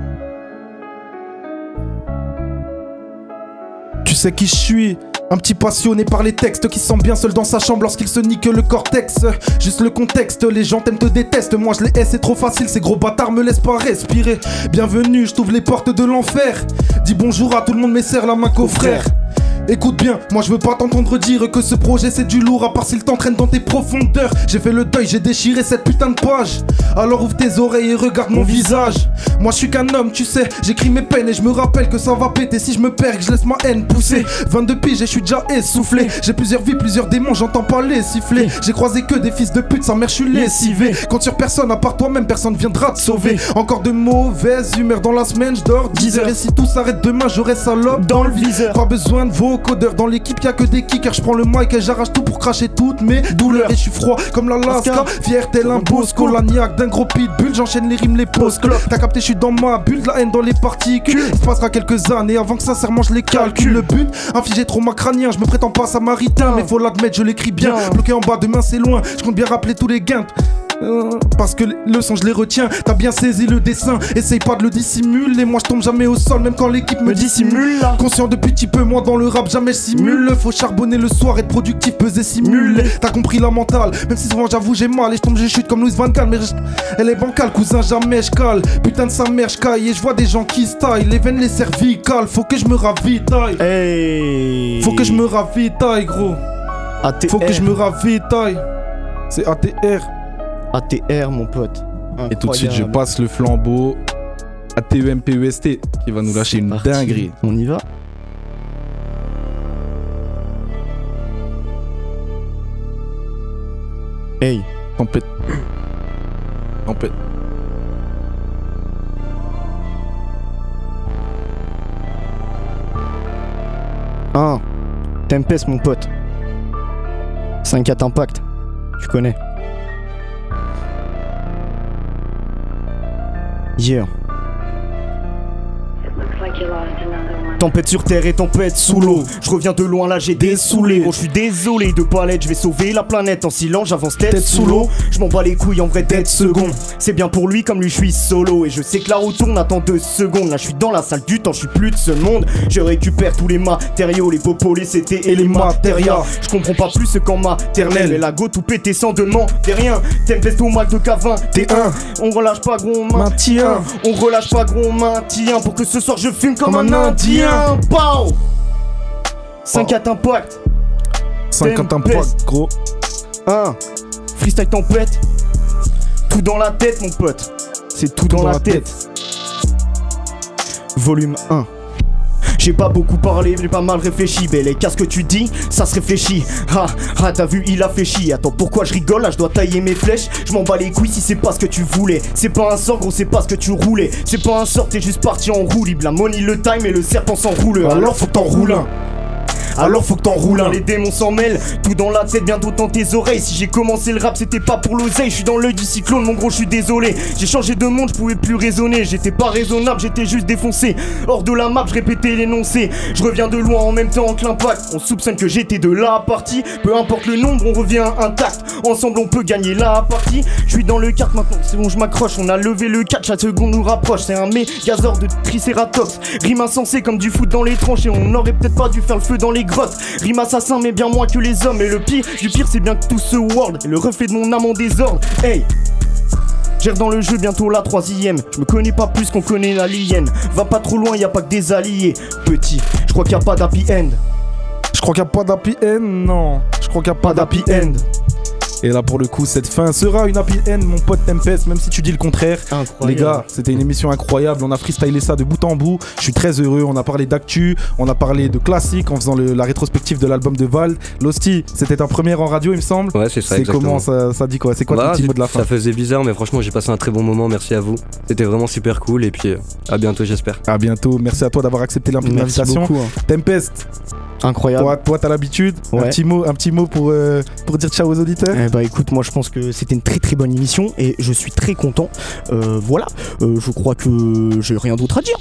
Tu sais qui je suis. Un petit passionné par les textes qui sent bien seul dans sa chambre lorsqu'il se nique le cortex. Juste le contexte, les gens t'aiment te détestent. Moi je les hais, c'est trop facile, ces gros bâtards me laissent pas respirer. Bienvenue, je t'ouvre les portes de l'enfer. Dis bonjour à tout le monde, mais serre la main qu'aux. Écoute bien, moi je veux pas t'entendre dire que ce projet c'est du lourd à part s'il t'entraîne dans tes profondeurs. J'ai fait le deuil, j'ai déchiré cette putain de page. Alors ouvre tes oreilles et regarde mon visage. Moi je suis qu'un homme, tu sais, j'écris mes peines et je me rappelle que ça va péter si je me perds que je laisse ma haine pousser. 22 piges et je suis déjà essoufflé. J'ai plusieurs vies, plusieurs démons, j'entends pas les siffler. J'ai croisé que des fils de pute, sa mère je suis lessivé. Quand sur personne à part toi-même, personne viendra te sauver. Encore de mauvaise humeur dans la semaine, je dors 10 heures et si tout s'arrête demain, j'aurai salope dans le viseur. Pas besoin de vos codeurs dans l'équipe, y'a que des kickers. Je prends le mic et j'arrache tout pour cracher toutes mes douleurs. Et je suis froid comme l'Alaska, fier tel un bosco. L'agnac d'un gros pitbull, j'enchaîne les rimes, les post club. T'as capté, je suis dans ma bulle, la haine dans les particules. Il se passera quelques années avant que sincèrement je les calcule. Le but, infliger trop ma crânien. Je me prétends pas samaritain, mais faut l'admettre, je l'écris bien. Bloqué en bas, demain c'est loin. Je compte bien rappeler tous les gains. Euh, Parce que le son je les retiens, t'as bien saisi le dessin, essaye pas de le dissimuler, moi je tombe jamais au sol même quand l'équipe me dissimule Conscient depuis petit peu, moi dans le rap jamais je simule. Faut charbonner le soir, être productif, peser, simuler T'as compris la mentale, même si souvent j'avoue j'ai mal. Et je tombe, je chute comme Louis Van Gaal, mais elle est bancale, cousin jamais je cale. Putain de sa mère je caille. Et je vois des gens qui style Les veines, les cervicales, faut que je me ravitaille. Faut que je me ravitaille gros. Faut que je me ravitaille. C'est ATR ATR, mon pote. Et tout de suite, je passe le flambeau à TEMPEST E qui va nous lâcher une parti. dinguerie. On y va Hey. Tempête. Tempête. Un. Tempest, mon pote. 5-4 impact. Tu connais. Yeah. Tempête sur terre et tempête sous l'eau. Je reviens de loin là, j'ai dessoulé. Gros, je suis désolé de pas l'être. Je vais sauver la planète en silence. J'avance tête, sous l'eau. Je m'en bats les couilles en vrai tête second. C'est bien pour lui comme lui, je suis solo. Et je sais que la roue tourne, attends deux secondes. Là, je suis dans la salle du temps, je suis plus de ce monde. Je récupère tous les matériaux, les popos, les CT et les matérias. Je comprends pas plus ce qu'en maternelle. Et la go tout pété sans demander rien. Tempest au Mac de K20, T1. On relâche pas, gros, on maintient. On relâche pas, gros, on maintient. Pour que ce soir je fume comme, un indien. Pow 5 à impact. 50 Tempest. impact, gros. 1. Freestyle tempête. Tout dans la tête, mon pote. C'est tout, dans, la, tête. Volume 1. J'ai pas beaucoup parlé, j'ai pas mal réfléchi. Mais les qu'est-ce que tu dis Ça se réfléchit. Ah, ah, t'as vu, il a chier. Attends, pourquoi je rigole? Là, je dois tailler mes flèches. Je m'en bats les couilles si c'est pas ce que tu voulais. C'est pas un sort, gros, c'est pas ce que tu roulais. C'est pas un sort, t'es juste parti en roue libre. La money, le time et le serpent s'enroule. Alors faut que t'en roules un. Alors faut que t'en roules un. Les démons s'en mêlent, tout dans la tête, bientôt dans tes oreilles. Si j'ai commencé le rap, c'était pas pour l'oseille. Je suis dans l'œil du cyclone, mon gros, je suis désolé. J'ai changé de monde, je pouvais plus raisonner. J'étais pas raisonnable, j'étais juste défoncé. Hors de la map, je répétais l'énoncé. Je reviens de loin en même temps que l'impact. On soupçonne que j'étais de la partie. Peu importe le nombre, on revient intact. Ensemble, on peut gagner la partie. Je suis dans le kart maintenant, c'est bon, je m'accroche. On a levé le 4, chaque seconde nous rapproche. C'est un mégazord de tricératops. Rime insensé comme du foot dans les tranches. On aurait peut-être pas dû faire le feu dans les Rime assassin, mais bien moins que les hommes. Et le pire, du pire, c'est bien que tout ce world est le reflet de mon âme en désordre. Hey! Gère dans le jeu bientôt la troisième. Je me connais pas plus qu'on connaît l'alien. Va pas trop loin, y a pas que des alliés. Petit, je crois qu'il y a pas d'happy end. Je crois qu'il n'y a pas d'happy end, non. Je crois qu'il n'y a pas d'happy end. Et là, pour le coup, cette fin sera une happy end, mon pote Tempest, même si tu dis le contraire. Les gars, c'était une émission incroyable. On a freestylé ça de bout en bout. Je suis très heureux. On a parlé d'actu, on a parlé de classique en faisant le- la rétrospective de l'album de Val. Losti, c'était ta première en radio, il me semble. Ouais, c'est ça. C'est comment ça, ça dit quoi? C'est quoi Bah, ton petit mot de la fin? Ça faisait bizarre, mais franchement, j'ai passé un très bon moment. Merci à vous. C'était vraiment super cool. Et puis, euh, à bientôt, j'espère. À bientôt. Merci à toi d'avoir accepté l'invitation. hein. Tempest, Incroyable. toi, toi, t'as l'habitude. Un Ouais. petit mot, un petit mot pour, euh, pour dire ciao aux auditeurs. Eh bah écoute, moi je pense que c'était une très très bonne émission et je suis très content. Euh, voilà, Euh, je crois que j'ai rien d'autre à dire.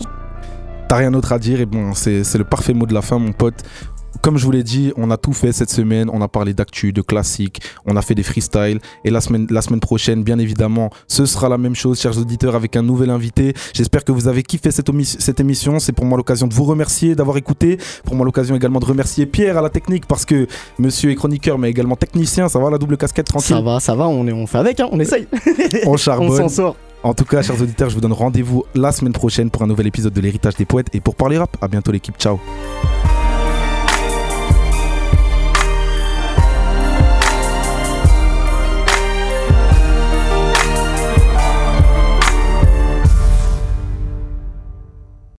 T'as rien d'autre à dire et bon, c'est c'est le parfait mot de la fin, mon pote. Comme je vous l'ai dit, on a tout fait cette semaine. On a parlé d'actu, de classiques, on a fait des freestyles. Et la semaine, la semaine prochaine, bien évidemment, ce sera la même chose, chers auditeurs, avec un nouvel invité. J'espère que vous avez kiffé cette émission. C'est pour moi l'occasion de vous remercier d'avoir écouté. Pour moi l'occasion également de remercier Pierre à la technique parce que monsieur est chroniqueur, mais également technicien. Ça va, la double casquette tranquille? Ça va, ça va, on, est, on fait avec, hein, on essaye. on charbonne. on s'en sort. En tout cas, chers auditeurs, je vous donne rendez-vous la semaine prochaine pour un nouvel épisode de l'héritage des poètes et pour parler rap. À bientôt l'équipe, ciao.